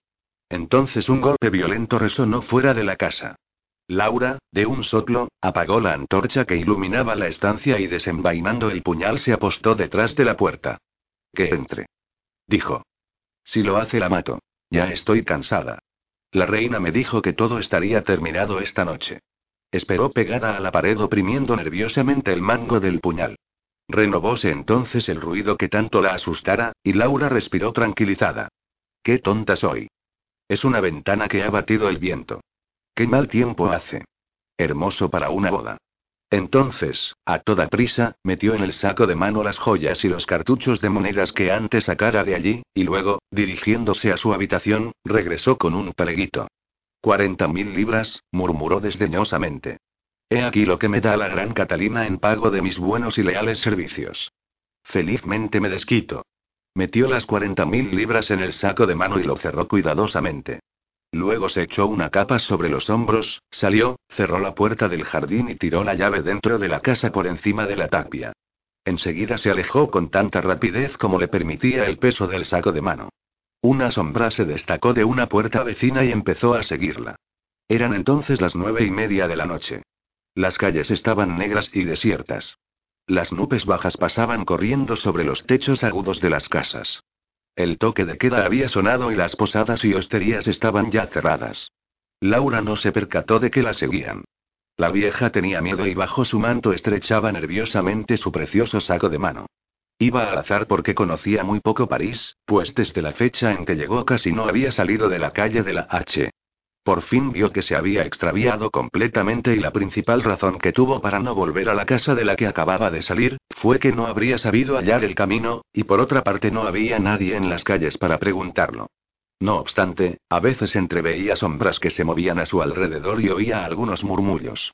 Entonces un golpe violento resonó fuera de la casa. Laura, de un soplo, apagó la antorcha que iluminaba la estancia y desenvainando el puñal se apostó detrás de la puerta. Que entre. Dijo. Si lo hace la mato. Ya estoy cansada. La reina me dijo que todo estaría terminado esta noche. Esperó pegada a la pared oprimiendo nerviosamente el mango del puñal. Renovóse entonces el ruido que tanto la asustara, y Laura respiró tranquilizada. Qué tonta soy. Es una ventana que ha batido el viento. Qué mal tiempo hace. Hermoso para una boda. Entonces, a toda prisa, metió en el saco de mano las joyas y los cartuchos de monedas que antes sacara de allí, y luego, dirigiéndose a su habitación, regresó con un paleguito. Cuarenta mil libras, murmuró desdeñosamente. He aquí lo que me da la gran Catalina en pago de mis buenos y leales servicios. Felizmente me desquito. Metió las cuarenta mil libras en el saco de mano y lo cerró cuidadosamente. Luego se echó una capa sobre los hombros, salió, cerró la puerta del jardín y tiró la llave dentro de la casa por encima de la tapia. Enseguida se alejó con tanta rapidez como le permitía el peso del saco de mano. Una sombra se destacó de una puerta vecina y empezó a seguirla. Eran entonces las nueve y media de la noche. Las calles estaban negras y desiertas. Las nubes bajas pasaban corriendo sobre los techos agudos de las casas. El toque de queda había sonado y las posadas y hosterías estaban ya cerradas. Laura no se percató de que la seguían. La vieja tenía miedo y bajo su manto estrechaba nerviosamente su precioso saco de mano. Iba al azar porque conocía muy poco París, pues desde la fecha en que llegó casi no había salido de la calle de la H. Por fin vio que se había extraviado completamente y la principal razón que tuvo para no volver a la casa de la que acababa de salir, fue que no habría sabido hallar el camino, y por otra parte no había nadie en las calles para preguntarlo. No obstante, a veces entreveía sombras que se movían a su alrededor y oía algunos murmullos.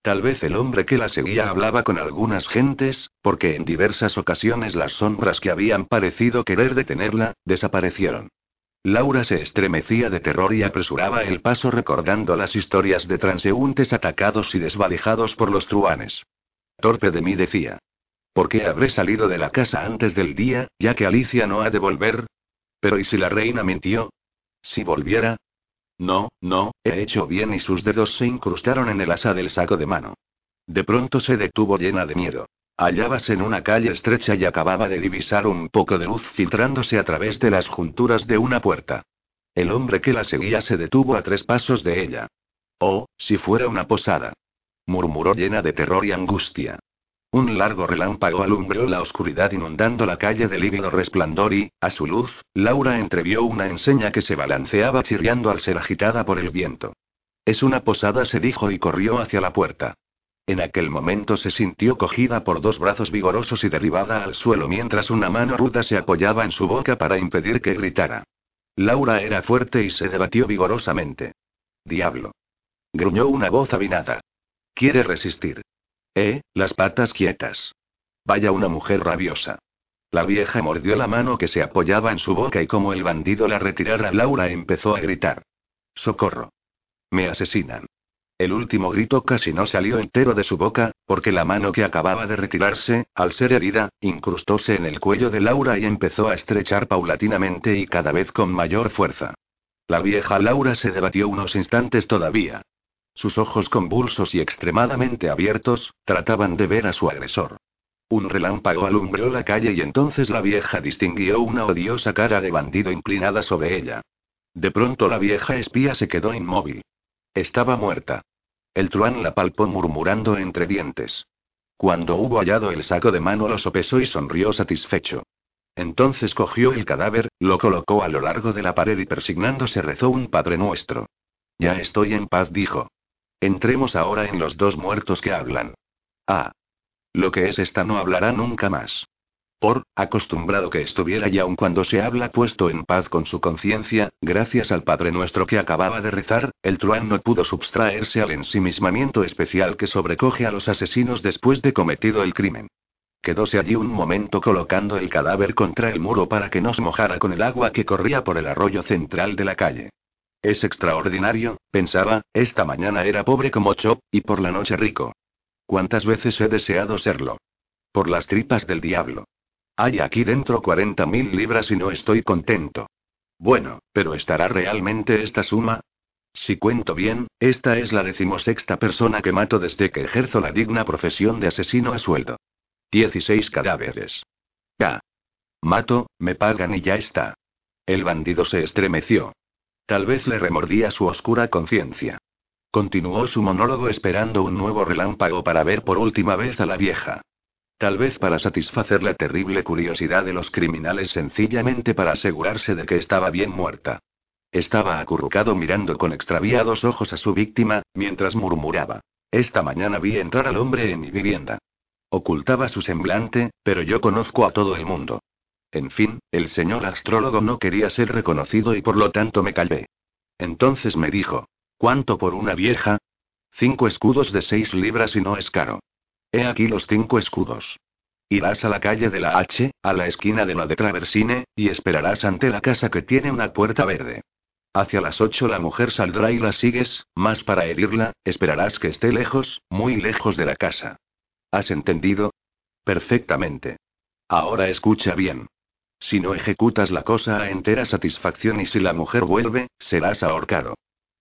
Tal vez el hombre que la seguía hablaba con algunas gentes, porque en diversas ocasiones las sombras que habían parecido querer detenerla, desaparecieron. Laura se estremecía de terror y apresuraba el paso recordando las historias de transeúntes atacados y desvalijados por los truanes. Torpe de mí decía. ¿Por qué habré salido de la casa antes del día, ya que Alicia no ha de volver? Pero ¿y si la reina mintió? Si volviera. No, no, he hecho bien y sus dedos se incrustaron en el asa del saco de mano. De pronto se detuvo llena de miedo. Hallábase en una calle estrecha y acababa de divisar un poco de luz filtrándose a través de las junturas de una puerta. El hombre que la seguía se detuvo a tres pasos de ella. Oh, si fuera una posada. murmuró llena de terror y angustia. Un largo relámpago alumbró la oscuridad inundando la calle de lívido resplandor y, a su luz, Laura entrevió una enseña que se balanceaba chirriando al ser agitada por el viento. Es una posada, se dijo y corrió hacia la puerta. En aquel momento se sintió cogida por dos brazos vigorosos y derribada al suelo mientras una mano ruda se apoyaba en su boca para impedir que gritara. Laura era fuerte y se debatió vigorosamente. Diablo. Gruñó una voz avinada. Quiere resistir. Eh, las patas quietas. Vaya una mujer rabiosa. La vieja mordió la mano que se apoyaba en su boca y como el bandido la retirara, Laura empezó a gritar. Socorro. Me asesinan. El último grito casi no salió entero de su boca, porque la mano que acababa de retirarse, al ser herida, incrustóse en el cuello de Laura y empezó a estrechar paulatinamente y cada vez con mayor fuerza. La vieja Laura se debatió unos instantes todavía. Sus ojos convulsos y extremadamente abiertos, trataban de ver a su agresor. Un relámpago alumbró la calle y entonces la vieja distinguió una odiosa cara de bandido inclinada sobre ella. De pronto la vieja espía se quedó inmóvil. Estaba muerta. El truán la palpó murmurando entre dientes. Cuando hubo hallado el saco de mano lo sopesó y sonrió satisfecho. Entonces cogió el cadáver, lo colocó a lo largo de la pared y persignándose rezó un Padre Nuestro. Ya estoy en paz, dijo. Entremos ahora en los dos muertos que hablan. Ah. Lo que es esta no hablará nunca más. Por, acostumbrado que estuviera y aun cuando se habla puesto en paz con su conciencia, gracias al Padre Nuestro que acababa de rezar, el truán no pudo subtraerse al ensimismamiento especial que sobrecoge a los asesinos después de cometido el crimen. Quedóse allí un momento colocando el cadáver contra el muro para que no se mojara con el agua que corría por el arroyo central de la calle. Es extraordinario, pensaba, esta mañana era pobre como Chop, y por la noche rico. ¿Cuántas veces he deseado serlo? Por las tripas del diablo. Hay aquí dentro 40 mil libras y no estoy contento. Bueno, pero ¿estará realmente esta suma? Si cuento bien, esta es la decimosexta persona que mato desde que ejerzo la digna profesión de asesino a sueldo. 16 cadáveres. Ya. Mato, me pagan y ya está. El bandido se estremeció. Tal vez le remordía su oscura conciencia. Continuó su monólogo esperando un nuevo relámpago para ver por última vez a la vieja. Tal vez para satisfacer la terrible curiosidad de los criminales, sencillamente para asegurarse de que estaba bien muerta. Estaba acurrucado mirando con extraviados ojos a su víctima, mientras murmuraba. Esta mañana vi entrar al hombre en mi vivienda. Ocultaba su semblante, pero yo conozco a todo el mundo. En fin, el señor astrólogo no quería ser reconocido y por lo tanto me callé. Entonces me dijo, ¿cuánto por una vieja? Cinco escudos de seis libras y no es caro. He aquí los cinco escudos. Irás a la calle de la H, a la esquina de la de Traversine, y esperarás ante la casa que tiene una puerta verde. Hacia las ocho la mujer saldrá y la sigues, más para herirla, esperarás que esté lejos, muy lejos de la casa. ¿Has entendido? Perfectamente. Ahora escucha bien. Si no ejecutas la cosa a entera satisfacción y si la mujer vuelve, serás ahorcado.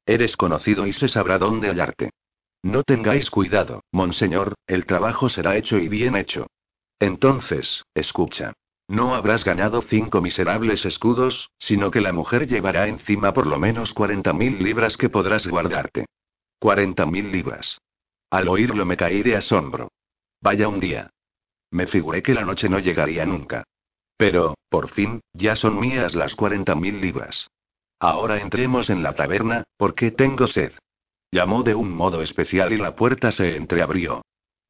Eres conocido y se sabrá dónde hallarte. No tengáis cuidado, monseñor, el trabajo será hecho y bien hecho. Entonces, escucha. No habrás ganado cinco miserables escudos, sino que la mujer llevará encima por lo menos cuarenta mil libras que podrás guardarte. Cuarenta mil libras. Al oírlo me caí de asombro. Vaya un día. Me figuré que la noche no llegaría nunca. Pero, por fin, ya son mías las cuarenta mil libras. Ahora entremos en la taberna, porque tengo sed. Llamó de un modo especial y la puerta se entreabrió.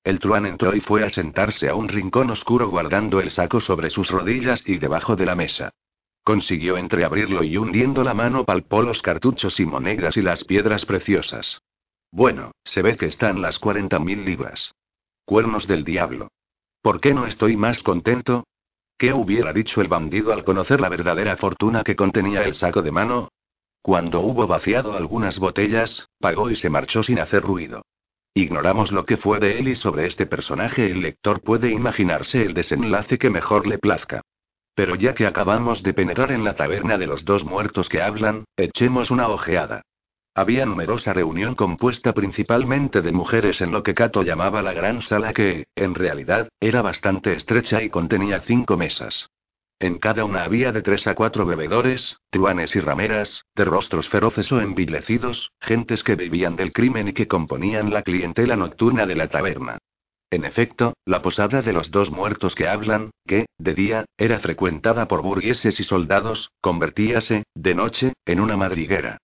El truán entró y fue a sentarse a un rincón oscuro guardando el saco sobre sus rodillas y debajo de la mesa. Consiguió entreabrirlo y hundiendo la mano palpó los cartuchos y monedas y las piedras preciosas. Bueno, se ve que están las cuarenta mil libras. Cuernos del diablo. ¿Por qué no estoy más contento? ¿Qué hubiera dicho el bandido al conocer la verdadera fortuna que contenía el saco de mano? Cuando hubo vaciado algunas botellas, pagó y se marchó sin hacer ruido. Ignoramos lo que fue de él y sobre este personaje el lector puede imaginarse el desenlace que mejor le plazca. Pero ya que acabamos de penetrar en la taberna de los dos muertos que hablan, echemos una ojeada. Había numerosa reunión compuesta principalmente de mujeres en lo que Cato llamaba la gran sala que, en realidad, era bastante estrecha y contenía cinco mesas. En cada una había de tres a cuatro bebedores, truanes y rameras, de rostros feroces o envilecidos, gentes que vivían del crimen y que componían la clientela nocturna de la taberna. En efecto, la posada de los dos muertos que hablan, que, de día, era frecuentada por burgueses y soldados, convertíase, de noche, en una madriguera.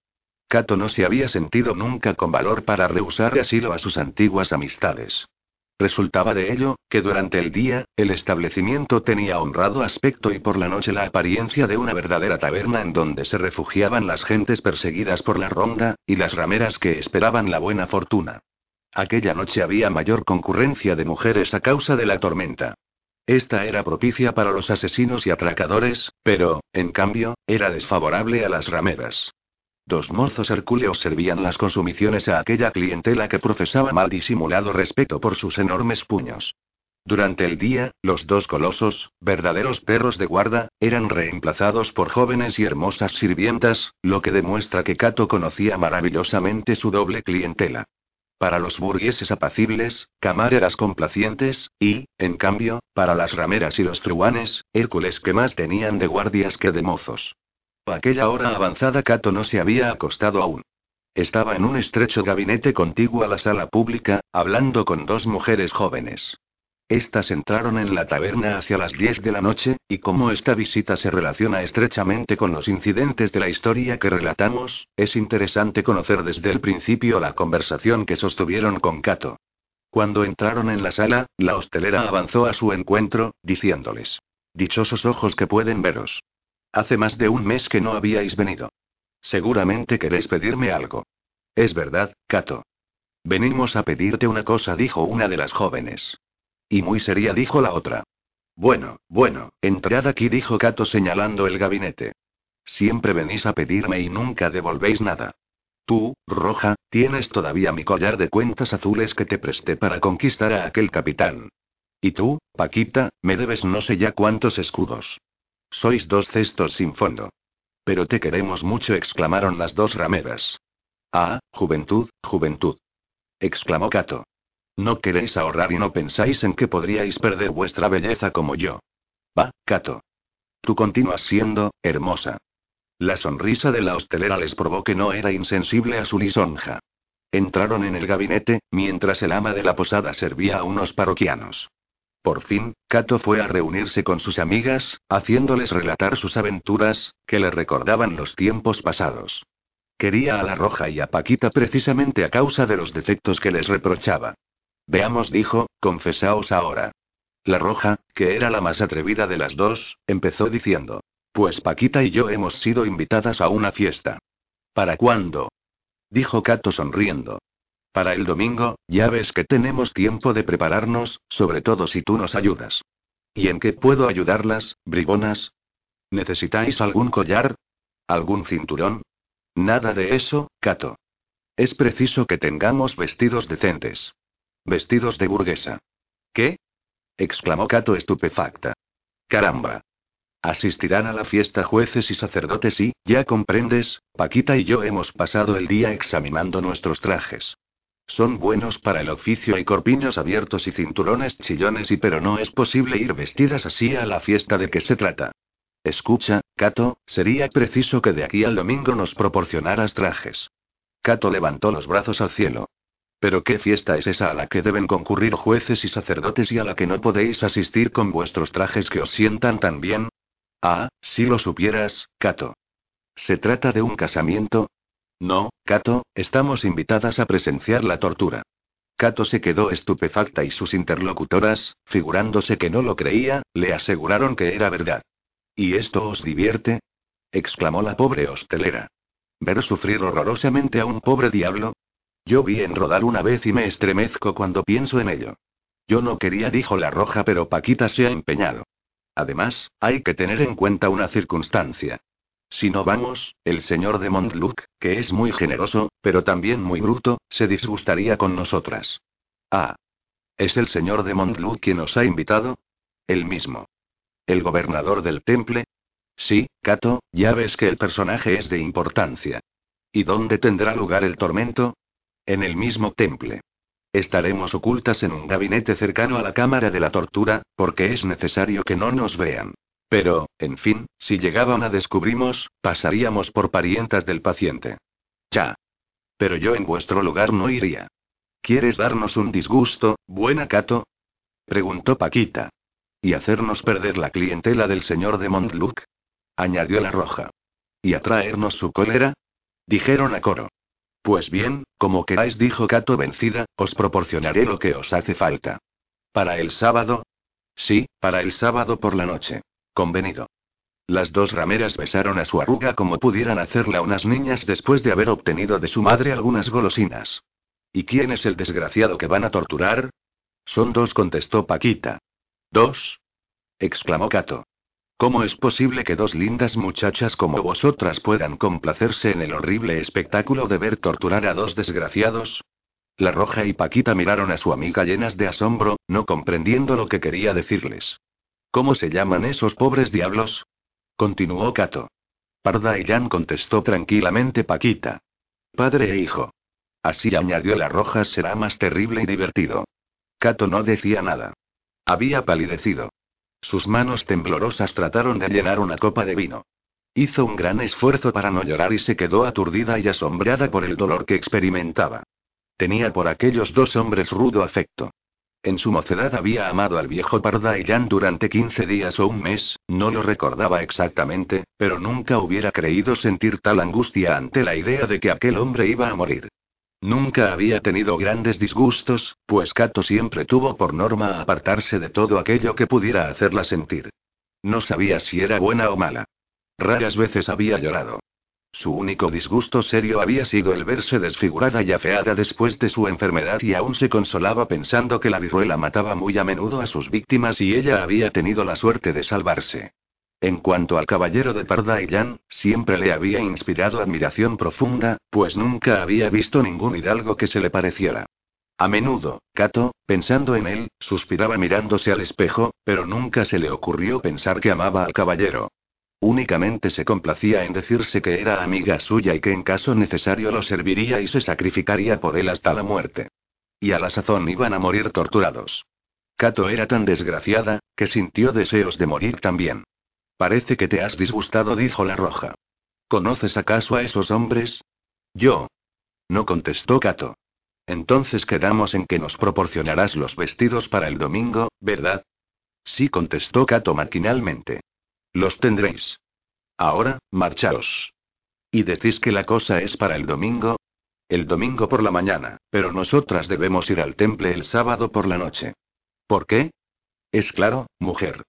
Cato no se había sentido nunca con valor para rehusar asilo a sus antiguas amistades. Resultaba de ello, que durante el día, el establecimiento tenía honrado aspecto y por la noche la apariencia de una verdadera taberna en donde se refugiaban las gentes perseguidas por la ronda, y las rameras que esperaban la buena fortuna. Aquella noche había mayor concurrencia de mujeres a causa de la tormenta. Esta era propicia para los asesinos y atracadores, pero, en cambio, era desfavorable a las rameras. Dos mozos hercúleos servían las consumiciones a aquella clientela que profesaba mal disimulado respeto por sus enormes puños. Durante el día, los dos colosos, verdaderos perros de guarda, eran reemplazados por jóvenes y hermosas sirvientas, lo que demuestra que Cato conocía maravillosamente su doble clientela para los burgueses apacibles, camareras complacientes, y, en cambio, para las rameras y los truanes, Hércules que más tenían de guardias que de mozos. A aquella hora avanzada Cato no se había acostado aún. Estaba en un estrecho gabinete contiguo a la sala pública, hablando con dos mujeres jóvenes. Estas entraron en la taberna hacia las 10 de la noche, y como esta visita se relaciona estrechamente con los incidentes de la historia que relatamos, es interesante conocer desde el principio la conversación que sostuvieron con Cato. Cuando entraron en la sala, la hostelera avanzó a su encuentro, diciéndoles: Dichosos ojos que pueden veros. Hace más de un mes que no habíais venido. Seguramente queréis pedirme algo. Es verdad, Cato. Venimos a pedirte una cosa, dijo una de las jóvenes. Y muy seria dijo la otra. Bueno, bueno, entrad aquí, dijo Cato señalando el gabinete. Siempre venís a pedirme y nunca devolvéis nada. Tú, Roja, tienes todavía mi collar de cuentas azules que te presté para conquistar a aquel capitán. Y tú, Paquita, me debes no sé ya cuántos escudos. Sois dos cestos sin fondo. Pero te queremos mucho, exclamaron las dos rameras. Ah, juventud, juventud. exclamó Cato. No queréis ahorrar y no pensáis en que podríais perder vuestra belleza como yo. Va, Cato. Tú continúas siendo, hermosa. La sonrisa de la hostelera les probó que no era insensible a su lisonja. Entraron en el gabinete, mientras el ama de la posada servía a unos parroquianos. Por fin, Cato fue a reunirse con sus amigas, haciéndoles relatar sus aventuras, que le recordaban los tiempos pasados. Quería a la Roja y a Paquita precisamente a causa de los defectos que les reprochaba. Veamos, dijo, confesaos ahora. La roja, que era la más atrevida de las dos, empezó diciendo. Pues Paquita y yo hemos sido invitadas a una fiesta. ¿Para cuándo? Dijo Cato sonriendo. Para el domingo, ya ves que tenemos tiempo de prepararnos, sobre todo si tú nos ayudas. ¿Y en qué puedo ayudarlas, bribonas? ¿Necesitáis algún collar? ¿Algún cinturón? Nada de eso, Cato. Es preciso que tengamos vestidos decentes. Vestidos de burguesa. ¿Qué? exclamó Cato estupefacta. Caramba. Asistirán a la fiesta jueces y sacerdotes y, ya comprendes, Paquita y yo hemos pasado el día examinando nuestros trajes. Son buenos para el oficio y corpiños abiertos y cinturones chillones y pero no es posible ir vestidas así a la fiesta de que se trata. Escucha, Cato, sería preciso que de aquí al domingo nos proporcionaras trajes. Cato levantó los brazos al cielo. Pero ¿qué fiesta es esa a la que deben concurrir jueces y sacerdotes y a la que no podéis asistir con vuestros trajes que os sientan tan bien? Ah, si lo supieras, Cato. ¿Se trata de un casamiento? No, Cato, estamos invitadas a presenciar la tortura. Cato se quedó estupefacta y sus interlocutoras, figurándose que no lo creía, le aseguraron que era verdad. ¿Y esto os divierte? exclamó la pobre hostelera. ¿Ver sufrir horrorosamente a un pobre diablo? Yo vi en rodar una vez y me estremezco cuando pienso en ello. Yo no quería, dijo la roja, pero Paquita se ha empeñado. Además, hay que tener en cuenta una circunstancia. Si no vamos, el señor de Montluc, que es muy generoso, pero también muy bruto, se disgustaría con nosotras. Ah. ¿Es el señor de Montluc quien nos ha invitado? El mismo. ¿El gobernador del temple? Sí, Cato, ya ves que el personaje es de importancia. ¿Y dónde tendrá lugar el tormento? En el mismo temple. Estaremos ocultas en un gabinete cercano a la cámara de la tortura, porque es necesario que no nos vean. Pero, en fin, si llegaban a descubrimos, pasaríamos por parientas del paciente. Ya. Pero yo en vuestro lugar no iría. ¿Quieres darnos un disgusto, buena Cato? preguntó Paquita. ¿Y hacernos perder la clientela del señor de Montluc? añadió la roja. ¿Y atraernos su cólera? dijeron a coro. Pues bien, como queráis, dijo Cato vencida, os proporcionaré lo que os hace falta. ¿Para el sábado? Sí, para el sábado por la noche. Convenido. Las dos rameras besaron a su arruga como pudieran hacerla unas niñas después de haber obtenido de su madre algunas golosinas. ¿Y quién es el desgraciado que van a torturar? Son dos, contestó Paquita. ¿Dos? exclamó Cato. ¿Cómo es posible que dos lindas muchachas como vosotras puedan complacerse en el horrible espectáculo de ver torturar a dos desgraciados? La Roja y Paquita miraron a su amiga llenas de asombro, no comprendiendo lo que quería decirles. ¿Cómo se llaman esos pobres diablos? continuó Cato. Parda y Jan contestó tranquilamente Paquita. Padre e hijo. Así añadió la Roja será más terrible y divertido. Cato no decía nada. Había palidecido. Sus manos temblorosas trataron de llenar una copa de vino. Hizo un gran esfuerzo para no llorar y se quedó aturdida y asombrada por el dolor que experimentaba. Tenía por aquellos dos hombres rudo afecto. En su mocedad había amado al viejo Pardaillán durante 15 días o un mes, no lo recordaba exactamente, pero nunca hubiera creído sentir tal angustia ante la idea de que aquel hombre iba a morir. Nunca había tenido grandes disgustos, pues Cato siempre tuvo por norma apartarse de todo aquello que pudiera hacerla sentir. No sabía si era buena o mala. Raras veces había llorado. Su único disgusto serio había sido el verse desfigurada y afeada después de su enfermedad y aún se consolaba pensando que la viruela mataba muy a menudo a sus víctimas y ella había tenido la suerte de salvarse. En cuanto al caballero de Pardaillán, siempre le había inspirado admiración profunda, pues nunca había visto ningún hidalgo que se le pareciera. A menudo, Cato, pensando en él, suspiraba mirándose al espejo, pero nunca se le ocurrió pensar que amaba al caballero. Únicamente se complacía en decirse que era amiga suya y que en caso necesario lo serviría y se sacrificaría por él hasta la muerte. Y a la sazón iban a morir torturados. Cato era tan desgraciada, que sintió deseos de morir también. Parece que te has disgustado, dijo la roja. ¿Conoces acaso a esos hombres? Yo. No contestó Cato. Entonces quedamos en que nos proporcionarás los vestidos para el domingo, ¿verdad? Sí, contestó Cato maquinalmente. Los tendréis. Ahora, marchaos. ¿Y decís que la cosa es para el domingo? El domingo por la mañana, pero nosotras debemos ir al temple el sábado por la noche. ¿Por qué? Es claro, mujer.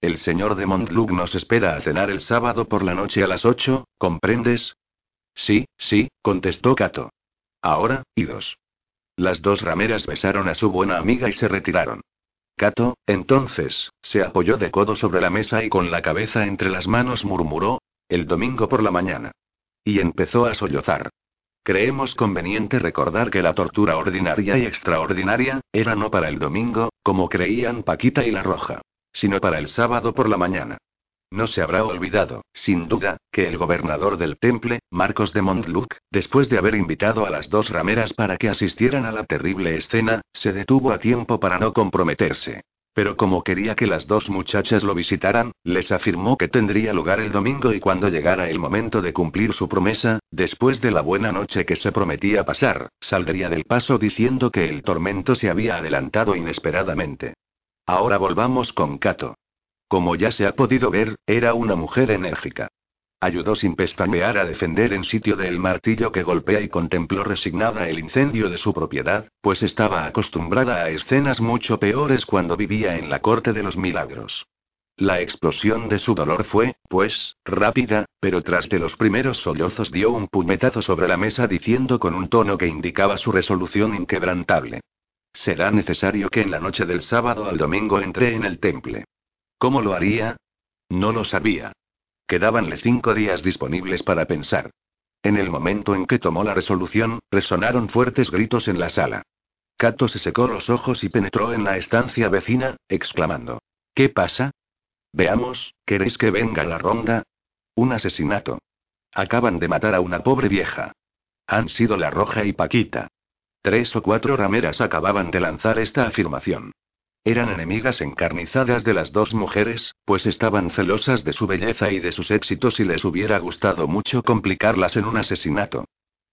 El señor de Montluc nos espera a cenar el sábado por la noche a las ocho, ¿comprendes? Sí, sí, contestó Cato. Ahora, idos. Las dos rameras besaron a su buena amiga y se retiraron. Cato, entonces, se apoyó de codo sobre la mesa y con la cabeza entre las manos murmuró, el domingo por la mañana. Y empezó a sollozar. Creemos conveniente recordar que la tortura ordinaria y extraordinaria, era no para el domingo, como creían Paquita y la Roja sino para el sábado por la mañana. No se habrá olvidado, sin duda, que el gobernador del temple, Marcos de Montluc, después de haber invitado a las dos rameras para que asistieran a la terrible escena, se detuvo a tiempo para no comprometerse. Pero como quería que las dos muchachas lo visitaran, les afirmó que tendría lugar el domingo y cuando llegara el momento de cumplir su promesa, después de la buena noche que se prometía pasar, saldría del paso diciendo que el tormento se había adelantado inesperadamente. Ahora volvamos con Cato. Como ya se ha podido ver, era una mujer enérgica. Ayudó sin pestañear a defender en sitio del martillo que golpea y contempló resignada el incendio de su propiedad, pues estaba acostumbrada a escenas mucho peores cuando vivía en la corte de los milagros. La explosión de su dolor fue, pues, rápida, pero tras de los primeros sollozos dio un puñetazo sobre la mesa diciendo con un tono que indicaba su resolución inquebrantable. Será necesario que en la noche del sábado al domingo entre en el temple. ¿Cómo lo haría? No lo sabía. Quedábanle cinco días disponibles para pensar. En el momento en que tomó la resolución, resonaron fuertes gritos en la sala. Cato se secó los ojos y penetró en la estancia vecina, exclamando. ¿Qué pasa? Veamos, ¿queréis que venga la ronda? Un asesinato. Acaban de matar a una pobre vieja. Han sido la Roja y Paquita. Tres o cuatro rameras acababan de lanzar esta afirmación. Eran enemigas encarnizadas de las dos mujeres, pues estaban celosas de su belleza y de sus éxitos y les hubiera gustado mucho complicarlas en un asesinato.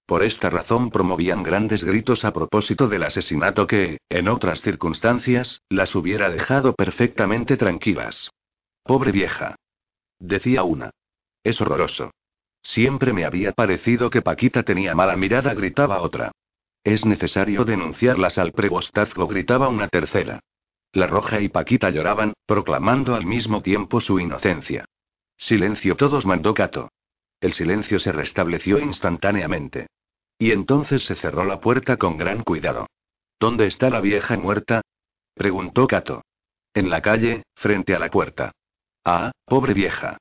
Por esta razón promovían grandes gritos a propósito del asesinato que, en otras circunstancias, las hubiera dejado perfectamente tranquilas. Pobre vieja. Decía una. Es horroroso. Siempre me había parecido que Paquita tenía mala mirada, gritaba otra. Es necesario denunciarlas al prebostazgo, gritaba una tercera. La Roja y Paquita lloraban, proclamando al mismo tiempo su inocencia. Silencio, todos mandó Cato. El silencio se restableció instantáneamente. Y entonces se cerró la puerta con gran cuidado. ¿Dónde está la vieja muerta? preguntó Cato. En la calle, frente a la puerta. Ah, pobre vieja.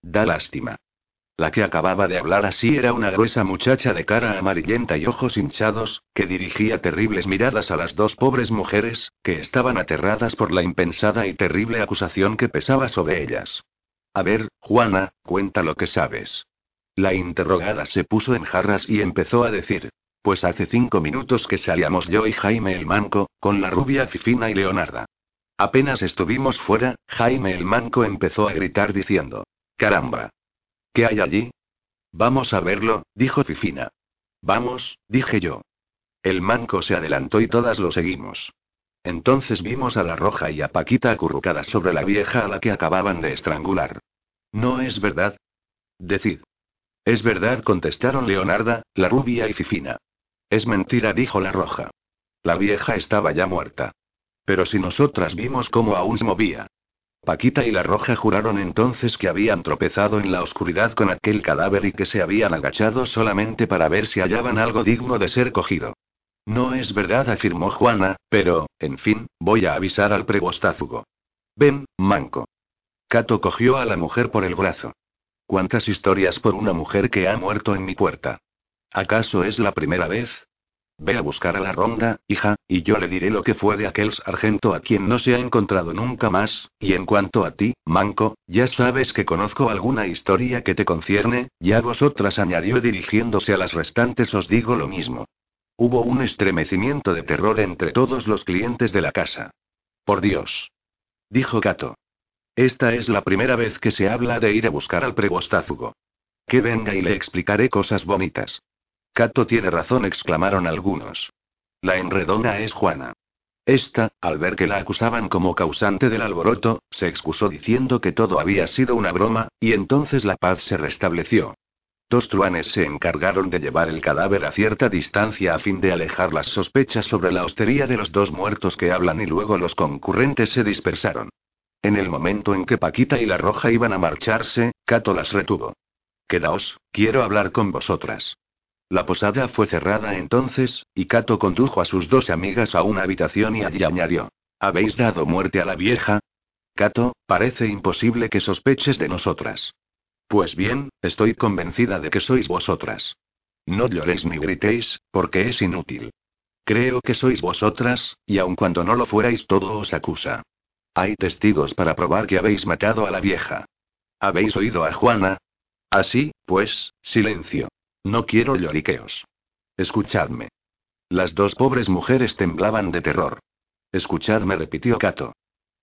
Da lástima. La que acababa de hablar así era una gruesa muchacha de cara amarillenta y ojos hinchados, que dirigía terribles miradas a las dos pobres mujeres, que estaban aterradas por la impensada y terrible acusación que pesaba sobre ellas. A ver, Juana, cuenta lo que sabes. La interrogada se puso en jarras y empezó a decir. Pues hace cinco minutos que salíamos yo y Jaime el Manco, con la rubia Fifina y Leonarda. Apenas estuvimos fuera, Jaime el Manco empezó a gritar diciendo. Caramba. ¿Qué hay allí? Vamos a verlo, dijo Fifina. Vamos, dije yo. El manco se adelantó y todas lo seguimos. Entonces vimos a la roja y a Paquita acurrucadas sobre la vieja a la que acababan de estrangular. ¿No es verdad? Decid. Es verdad, contestaron Leonarda, la rubia y Fifina. Es mentira, dijo la roja. La vieja estaba ya muerta. Pero si nosotras vimos cómo aún se movía. Paquita y la Roja juraron entonces que habían tropezado en la oscuridad con aquel cadáver y que se habían agachado solamente para ver si hallaban algo digno de ser cogido. No es verdad, afirmó Juana, pero, en fin, voy a avisar al prebostázugo. Ven, manco. Cato cogió a la mujer por el brazo. ¿Cuántas historias por una mujer que ha muerto en mi puerta? ¿Acaso es la primera vez? Ve a buscar a la ronda, hija, y yo le diré lo que fue de aquel sargento a quien no se ha encontrado nunca más, y en cuanto a ti, Manco, ya sabes que conozco alguna historia que te concierne, ya vosotras añadió dirigiéndose a las restantes os digo lo mismo. Hubo un estremecimiento de terror entre todos los clientes de la casa. Por Dios. Dijo Cato. Esta es la primera vez que se habla de ir a buscar al prebostázugo. Que venga y le explicaré cosas bonitas. Cato tiene razón, exclamaron algunos. La enredona es Juana. Esta, al ver que la acusaban como causante del alboroto, se excusó diciendo que todo había sido una broma, y entonces la paz se restableció. Dos truanes se encargaron de llevar el cadáver a cierta distancia a fin de alejar las sospechas sobre la hostería de los dos muertos que hablan y luego los concurrentes se dispersaron. En el momento en que Paquita y la Roja iban a marcharse, Cato las retuvo. Quedaos, quiero hablar con vosotras. La posada fue cerrada entonces, y Cato condujo a sus dos amigas a una habitación y allí añadió. ¿Habéis dado muerte a la vieja? Cato, parece imposible que sospeches de nosotras. Pues bien, estoy convencida de que sois vosotras. No lloréis ni gritéis, porque es inútil. Creo que sois vosotras, y aun cuando no lo fuerais todo os acusa. Hay testigos para probar que habéis matado a la vieja. ¿Habéis oído a Juana? Así, pues, silencio. No quiero lloriqueos. Escuchadme. Las dos pobres mujeres temblaban de terror. Escuchadme, repitió Cato.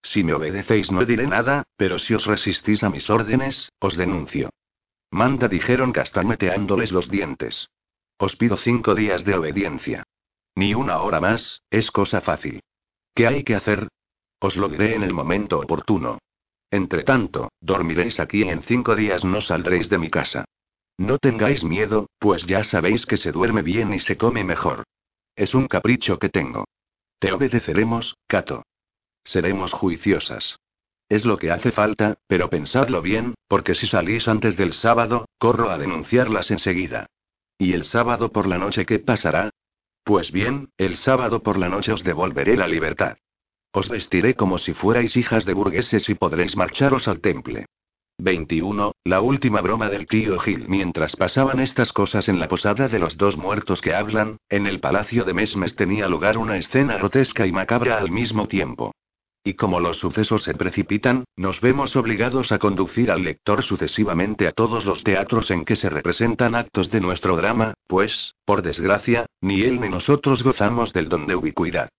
Si me obedecéis no diré nada, pero si os resistís a mis órdenes, os denuncio. Manda, dijeron castañeteándoles los dientes. Os pido cinco días de obediencia. Ni una hora más, es cosa fácil. ¿Qué hay que hacer? Os lo diré en el momento oportuno. Entre tanto, dormiréis aquí y en cinco días no saldréis de mi casa. No tengáis miedo, pues ya sabéis que se duerme bien y se come mejor. Es un capricho que tengo. Te obedeceremos, Cato. Seremos juiciosas. Es lo que hace falta, pero pensadlo bien, porque si salís antes del sábado, corro a denunciarlas enseguida. ¿Y el sábado por la noche qué pasará? Pues bien, el sábado por la noche os devolveré la libertad. Os vestiré como si fuerais hijas de burgueses y podréis marcharos al temple. 21. La última broma del tío Gil. Mientras pasaban estas cosas en la posada de los dos muertos que hablan, en el palacio de Mesmes tenía lugar una escena grotesca y macabra al mismo tiempo. Y como los sucesos se precipitan, nos vemos obligados a conducir al lector sucesivamente a todos los teatros en que se representan actos de nuestro drama, pues, por desgracia, ni él ni nosotros gozamos del don de ubicuidad.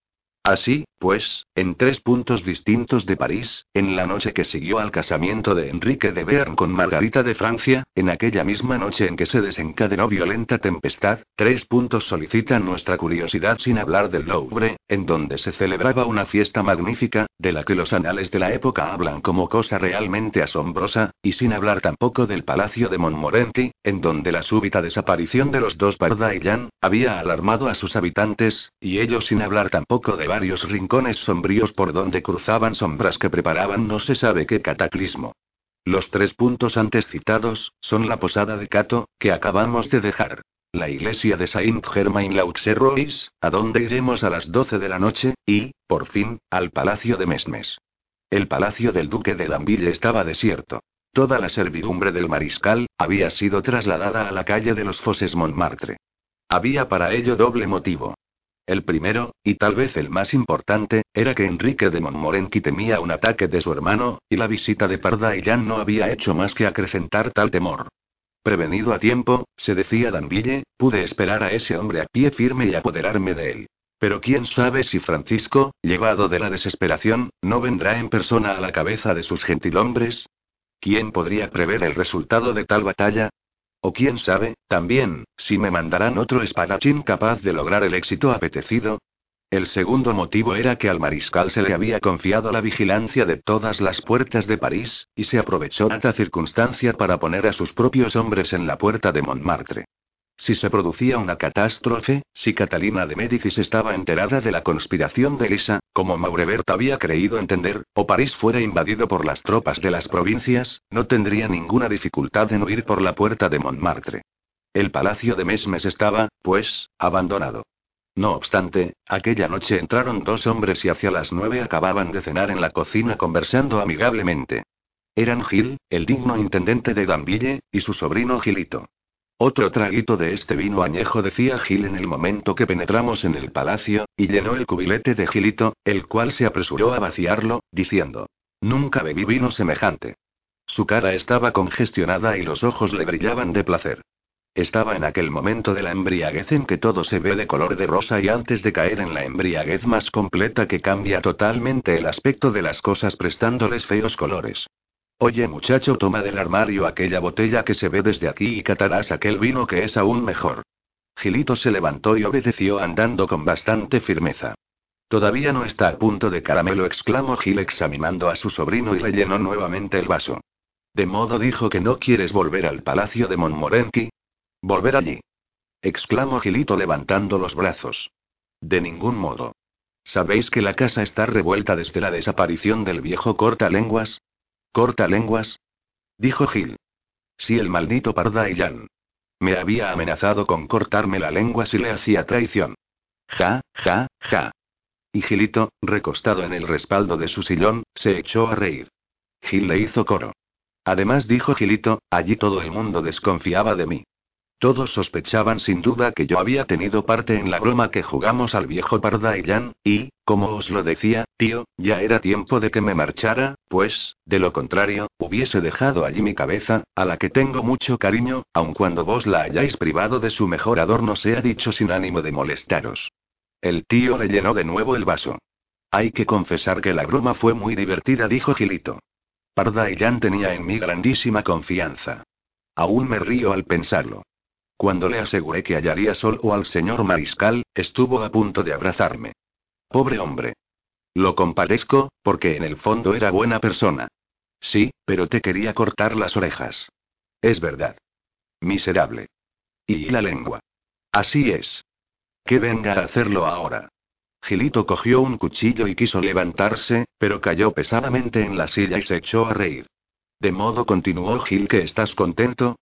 Así, pues, en tres puntos distintos de París, en la noche que siguió al casamiento de Enrique de Bearn con Margarita de Francia, en aquella misma noche en que se desencadenó violenta tempestad, tres puntos solicitan nuestra curiosidad sin hablar del Louvre, en donde se celebraba una fiesta magnífica, de la que los anales de la época hablan como cosa realmente asombrosa, y sin hablar tampoco del Palacio de Montmorency, en donde la súbita desaparición de los dos Jan, había alarmado a sus habitantes, y ellos sin hablar tampoco de varios rincones sombríos por donde cruzaban sombras que preparaban no se sabe qué cataclismo. Los tres puntos antes citados, son la posada de Cato, que acabamos de dejar. La iglesia de Saint-Germain-l'Auxerrois, a donde iremos a las 12 de la noche, y, por fin, al palacio de Mesmes. El palacio del duque de Danville estaba desierto. Toda la servidumbre del mariscal, había sido trasladada a la calle de los Fosses Montmartre. Había para ello doble motivo. El primero, y tal vez el más importante, era que Enrique de Montmorency temía un ataque de su hermano, y la visita de Parda y Jan no había hecho más que acrecentar tal temor. Prevenido a tiempo, se decía Danville, pude esperar a ese hombre a pie firme y apoderarme de él. Pero quién sabe si Francisco, llevado de la desesperación, no vendrá en persona a la cabeza de sus gentilhombres. ¿Quién podría prever el resultado de tal batalla? O quién sabe, también, si me mandarán otro espadachín capaz de lograr el éxito apetecido. El segundo motivo era que al mariscal se le había confiado la vigilancia de todas las puertas de París, y se aprovechó esta circunstancia para poner a sus propios hombres en la puerta de Montmartre. Si se producía una catástrofe, si Catalina de Médicis estaba enterada de la conspiración de Lisa, como Maurebert había creído entender, o París fuera invadido por las tropas de las provincias, no tendría ninguna dificultad en huir por la puerta de Montmartre. El palacio de Mesmes estaba, pues, abandonado. No obstante, aquella noche entraron dos hombres y hacia las nueve acababan de cenar en la cocina conversando amigablemente. Eran Gil, el digno intendente de Danville, y su sobrino Gilito. Otro traguito de este vino añejo, decía Gil en el momento que penetramos en el palacio, y llenó el cubilete de Gilito, el cual se apresuró a vaciarlo, diciendo: Nunca bebí vino semejante. Su cara estaba congestionada y los ojos le brillaban de placer. Estaba en aquel momento de la embriaguez en que todo se ve de color de rosa y antes de caer en la embriaguez más completa que cambia totalmente el aspecto de las cosas prestándoles feos colores. Oye muchacho, toma del armario aquella botella que se ve desde aquí y catarás aquel vino que es aún mejor. Gilito se levantó y obedeció andando con bastante firmeza. Todavía no está a punto de caramelo, exclamó Gil examinando a su sobrino y le llenó nuevamente el vaso. De modo dijo que no quieres volver al palacio de Montmorency. Volver allí. exclamó Gilito levantando los brazos. De ningún modo. ¿Sabéis que la casa está revuelta desde la desaparición del viejo cortalenguas? ¿Corta lenguas? Dijo Gil. Sí, el maldito Pardaillán. Me había amenazado con cortarme la lengua si le hacía traición. Ja, ja, ja. Y Gilito, recostado en el respaldo de su sillón, se echó a reír. Gil le hizo coro. Además, dijo Gilito, allí todo el mundo desconfiaba de mí. Todos sospechaban sin duda que yo había tenido parte en la broma que jugamos al viejo Pardaillán, y, como os lo decía, tío, ya era tiempo de que me marchara, pues, de lo contrario, hubiese dejado allí mi cabeza, a la que tengo mucho cariño, aun cuando vos la hayáis privado de su mejor adorno, sea dicho sin ánimo de molestaros. El tío le llenó de nuevo el vaso. Hay que confesar que la broma fue muy divertida, dijo Gilito. Pardaillán tenía en mí grandísima confianza. Aún me río al pensarlo. Cuando le aseguré que hallaría solo al señor Mariscal, estuvo a punto de abrazarme. Pobre hombre. Lo compadezco, porque en el fondo era buena persona. Sí, pero te quería cortar las orejas. Es verdad. Miserable. Y la lengua. Así es. Que venga a hacerlo ahora. Gilito cogió un cuchillo y quiso levantarse, pero cayó pesadamente en la silla y se echó a reír. De modo continuó Gil que estás contento.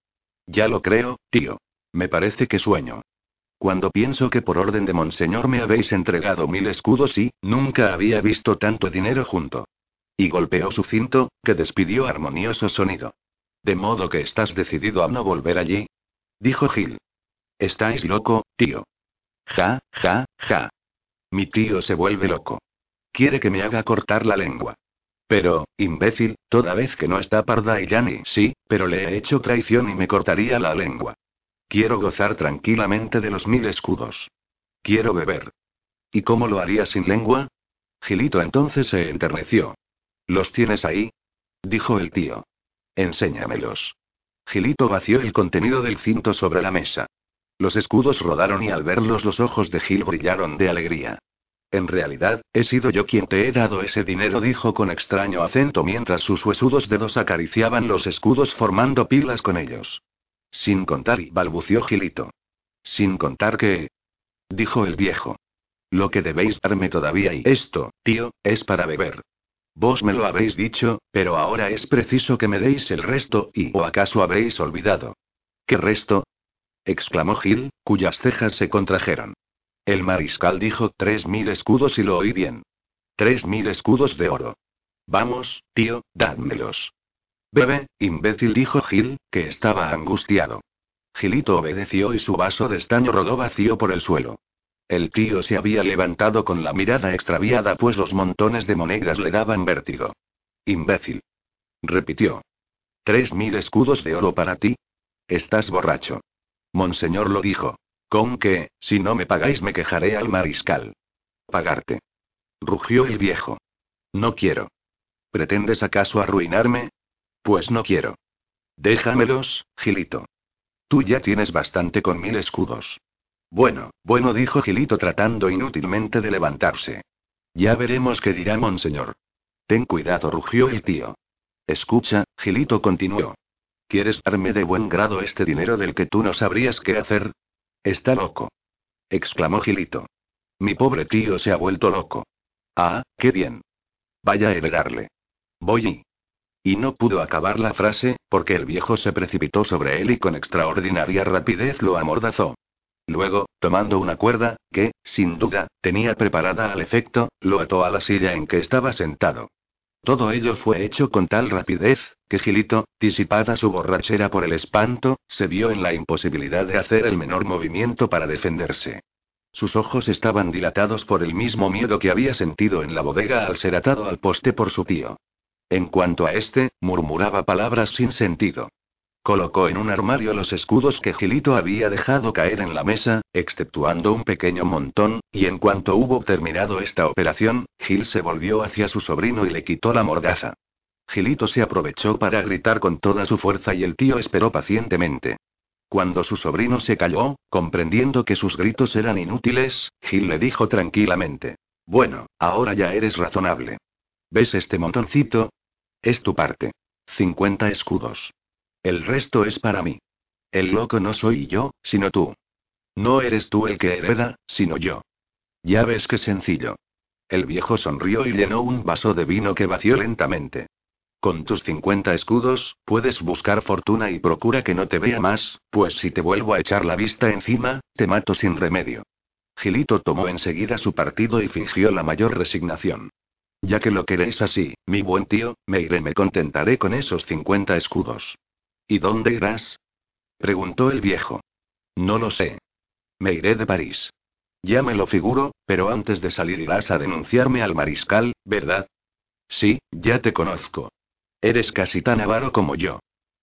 Ya lo creo, tío. Me parece que sueño. Cuando pienso que por orden de Monseñor me habéis entregado mil escudos y, nunca había visto tanto dinero junto. Y golpeó su cinto, que despidió armonioso sonido. De modo que estás decidido a no volver allí. Dijo Gil. Estáis loco, tío. Ja, ja, ja. Mi tío se vuelve loco. Quiere que me haga cortar la lengua. Pero, imbécil, toda vez que no está Parda y Yani, sí, pero le he hecho traición y me cortaría la lengua. Quiero gozar tranquilamente de los mil escudos. Quiero beber. ¿Y cómo lo haría sin lengua? Gilito entonces se enterneció. ¿Los tienes ahí? dijo el tío. Enséñamelos. Gilito vació el contenido del cinto sobre la mesa. Los escudos rodaron y al verlos los ojos de Gil brillaron de alegría. En realidad, he sido yo quien te he dado ese dinero, dijo con extraño acento mientras sus huesudos dedos acariciaban los escudos formando pilas con ellos. Sin contar, y balbució Gilito. Sin contar que... dijo el viejo. Lo que debéis darme todavía y esto, tío, es para beber. Vos me lo habéis dicho, pero ahora es preciso que me deis el resto, y ¿o acaso habéis olvidado? ¿Qué resto? exclamó Gil, cuyas cejas se contrajeron. El mariscal dijo tres mil escudos y lo oí bien. Tres mil escudos de oro. Vamos, tío, dádmelos. Bebe, imbécil, dijo Gil, que estaba angustiado. Gilito obedeció y su vaso de estaño rodó vacío por el suelo. El tío se había levantado con la mirada extraviada, pues los montones de monedas le daban vértigo. Imbécil. Repitió. ¿Tres mil escudos de oro para ti? Estás borracho. Monseñor lo dijo. Con que, si no me pagáis, me quejaré al mariscal. Pagarte. Rugió el viejo. No quiero. ¿Pretendes acaso arruinarme? Pues no quiero. Déjamelos, Gilito. Tú ya tienes bastante con mil escudos. Bueno, bueno, dijo Gilito tratando inútilmente de levantarse. Ya veremos qué dirá Monseñor. Ten cuidado, rugió el tío. Escucha, Gilito continuó. ¿Quieres darme de buen grado este dinero del que tú no sabrías qué hacer? Está loco. exclamó Gilito. Mi pobre tío se ha vuelto loco. Ah, qué bien. Vaya a heredarle. Voy y. Y no pudo acabar la frase, porque el viejo se precipitó sobre él y con extraordinaria rapidez lo amordazó. Luego, tomando una cuerda, que, sin duda, tenía preparada al efecto, lo ató a la silla en que estaba sentado. Todo ello fue hecho con tal rapidez, que Gilito, disipada su borrachera por el espanto, se vio en la imposibilidad de hacer el menor movimiento para defenderse. Sus ojos estaban dilatados por el mismo miedo que había sentido en la bodega al ser atado al poste por su tío. En cuanto a este, murmuraba palabras sin sentido. Colocó en un armario los escudos que Gilito había dejado caer en la mesa, exceptuando un pequeño montón, y en cuanto hubo terminado esta operación, Gil se volvió hacia su sobrino y le quitó la mordaza. Gilito se aprovechó para gritar con toda su fuerza y el tío esperó pacientemente. Cuando su sobrino se calló, comprendiendo que sus gritos eran inútiles, Gil le dijo tranquilamente. Bueno, ahora ya eres razonable. ¿Ves este montoncito? Es tu parte. 50 escudos. El resto es para mí. El loco no soy yo, sino tú. No eres tú el que hereda, sino yo. Ya ves qué sencillo. El viejo sonrió y llenó un vaso de vino que vació lentamente. Con tus 50 escudos, puedes buscar fortuna y procura que no te vea más, pues si te vuelvo a echar la vista encima, te mato sin remedio. Gilito tomó enseguida su partido y fingió la mayor resignación. Ya que lo queréis así, mi buen tío, me iré, me contentaré con esos 50 escudos. ¿Y dónde irás? preguntó el viejo. No lo sé. Me iré de París. Ya me lo figuro, pero antes de salir irás a denunciarme al mariscal, ¿verdad? Sí, ya te conozco. Eres casi tan avaro como yo.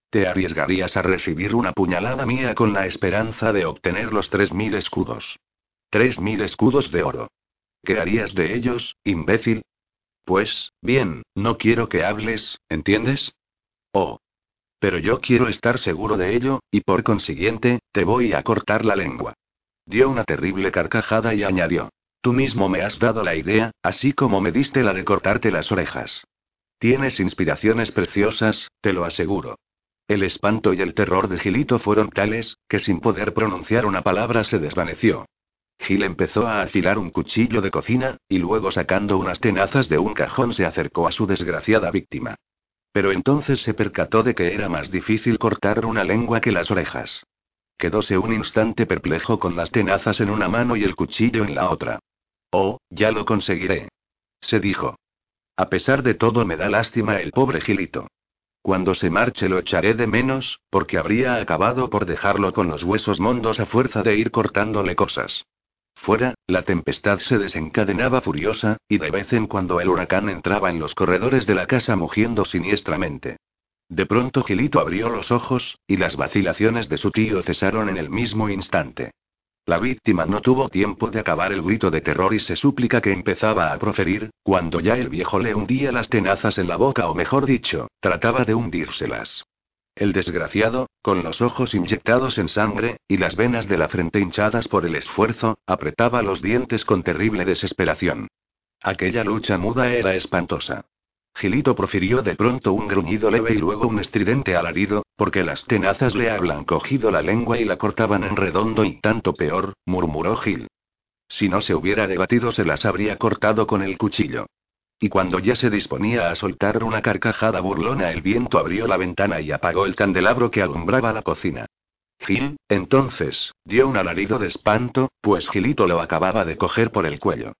Te arriesgarías a recibir una puñalada mía con la esperanza de obtener los tres mil escudos. Tres mil escudos de oro. ¿Qué harías de ellos, imbécil? Pues, bien, no quiero que hables, ¿entiendes? Oh. Pero yo quiero estar seguro de ello, y por consiguiente, te voy a cortar la lengua. Dio una terrible carcajada y añadió. Tú mismo me has dado la idea, así como me diste la de cortarte las orejas. Tienes inspiraciones preciosas, te lo aseguro. El espanto y el terror de Gilito fueron tales, que sin poder pronunciar una palabra se desvaneció. Gil empezó a afilar un cuchillo de cocina, y luego sacando unas tenazas de un cajón se acercó a su desgraciada víctima. Pero entonces se percató de que era más difícil cortar una lengua que las orejas. Quedóse un instante perplejo con las tenazas en una mano y el cuchillo en la otra. Oh, ya lo conseguiré. Se dijo. A pesar de todo me da lástima el pobre Gilito. Cuando se marche lo echaré de menos, porque habría acabado por dejarlo con los huesos mondos a fuerza de ir cortándole cosas. Fuera, la tempestad se desencadenaba furiosa, y de vez en cuando el huracán entraba en los corredores de la casa mugiendo siniestramente. De pronto Gilito abrió los ojos, y las vacilaciones de su tío cesaron en el mismo instante. La víctima no tuvo tiempo de acabar el grito de terror y se súplica que empezaba a proferir, cuando ya el viejo le hundía las tenazas en la boca o mejor dicho, trataba de hundírselas. El desgraciado, con los ojos inyectados en sangre, y las venas de la frente hinchadas por el esfuerzo, apretaba los dientes con terrible desesperación. Aquella lucha muda era espantosa. Gilito profirió de pronto un gruñido leve y luego un estridente alarido, porque las tenazas le hablan cogido la lengua y la cortaban en redondo y tanto peor, murmuró Gil. Si no se hubiera debatido se las habría cortado con el cuchillo. Y cuando ya se disponía a soltar una carcajada burlona, el viento abrió la ventana y apagó el candelabro que alumbraba la cocina. Gil, entonces, dio un alarido de espanto, pues Gilito lo acababa de coger por el cuello.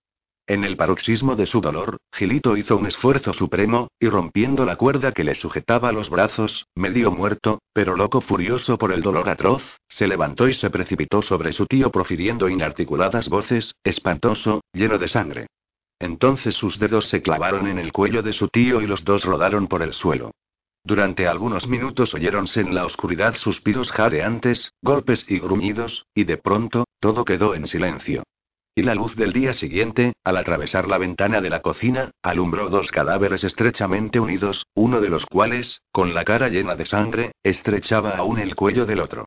En el paroxismo de su dolor, Gilito hizo un esfuerzo supremo, y rompiendo la cuerda que le sujetaba los brazos, medio muerto, pero loco furioso por el dolor atroz, se levantó y se precipitó sobre su tío profiriendo inarticuladas voces, espantoso, lleno de sangre. Entonces sus dedos se clavaron en el cuello de su tío y los dos rodaron por el suelo. Durante algunos minutos oyéronse en la oscuridad suspiros jadeantes, golpes y gruñidos, y de pronto, todo quedó en silencio. Y la luz del día siguiente, al atravesar la ventana de la cocina, alumbró dos cadáveres estrechamente unidos, uno de los cuales, con la cara llena de sangre, estrechaba aún el cuello del otro.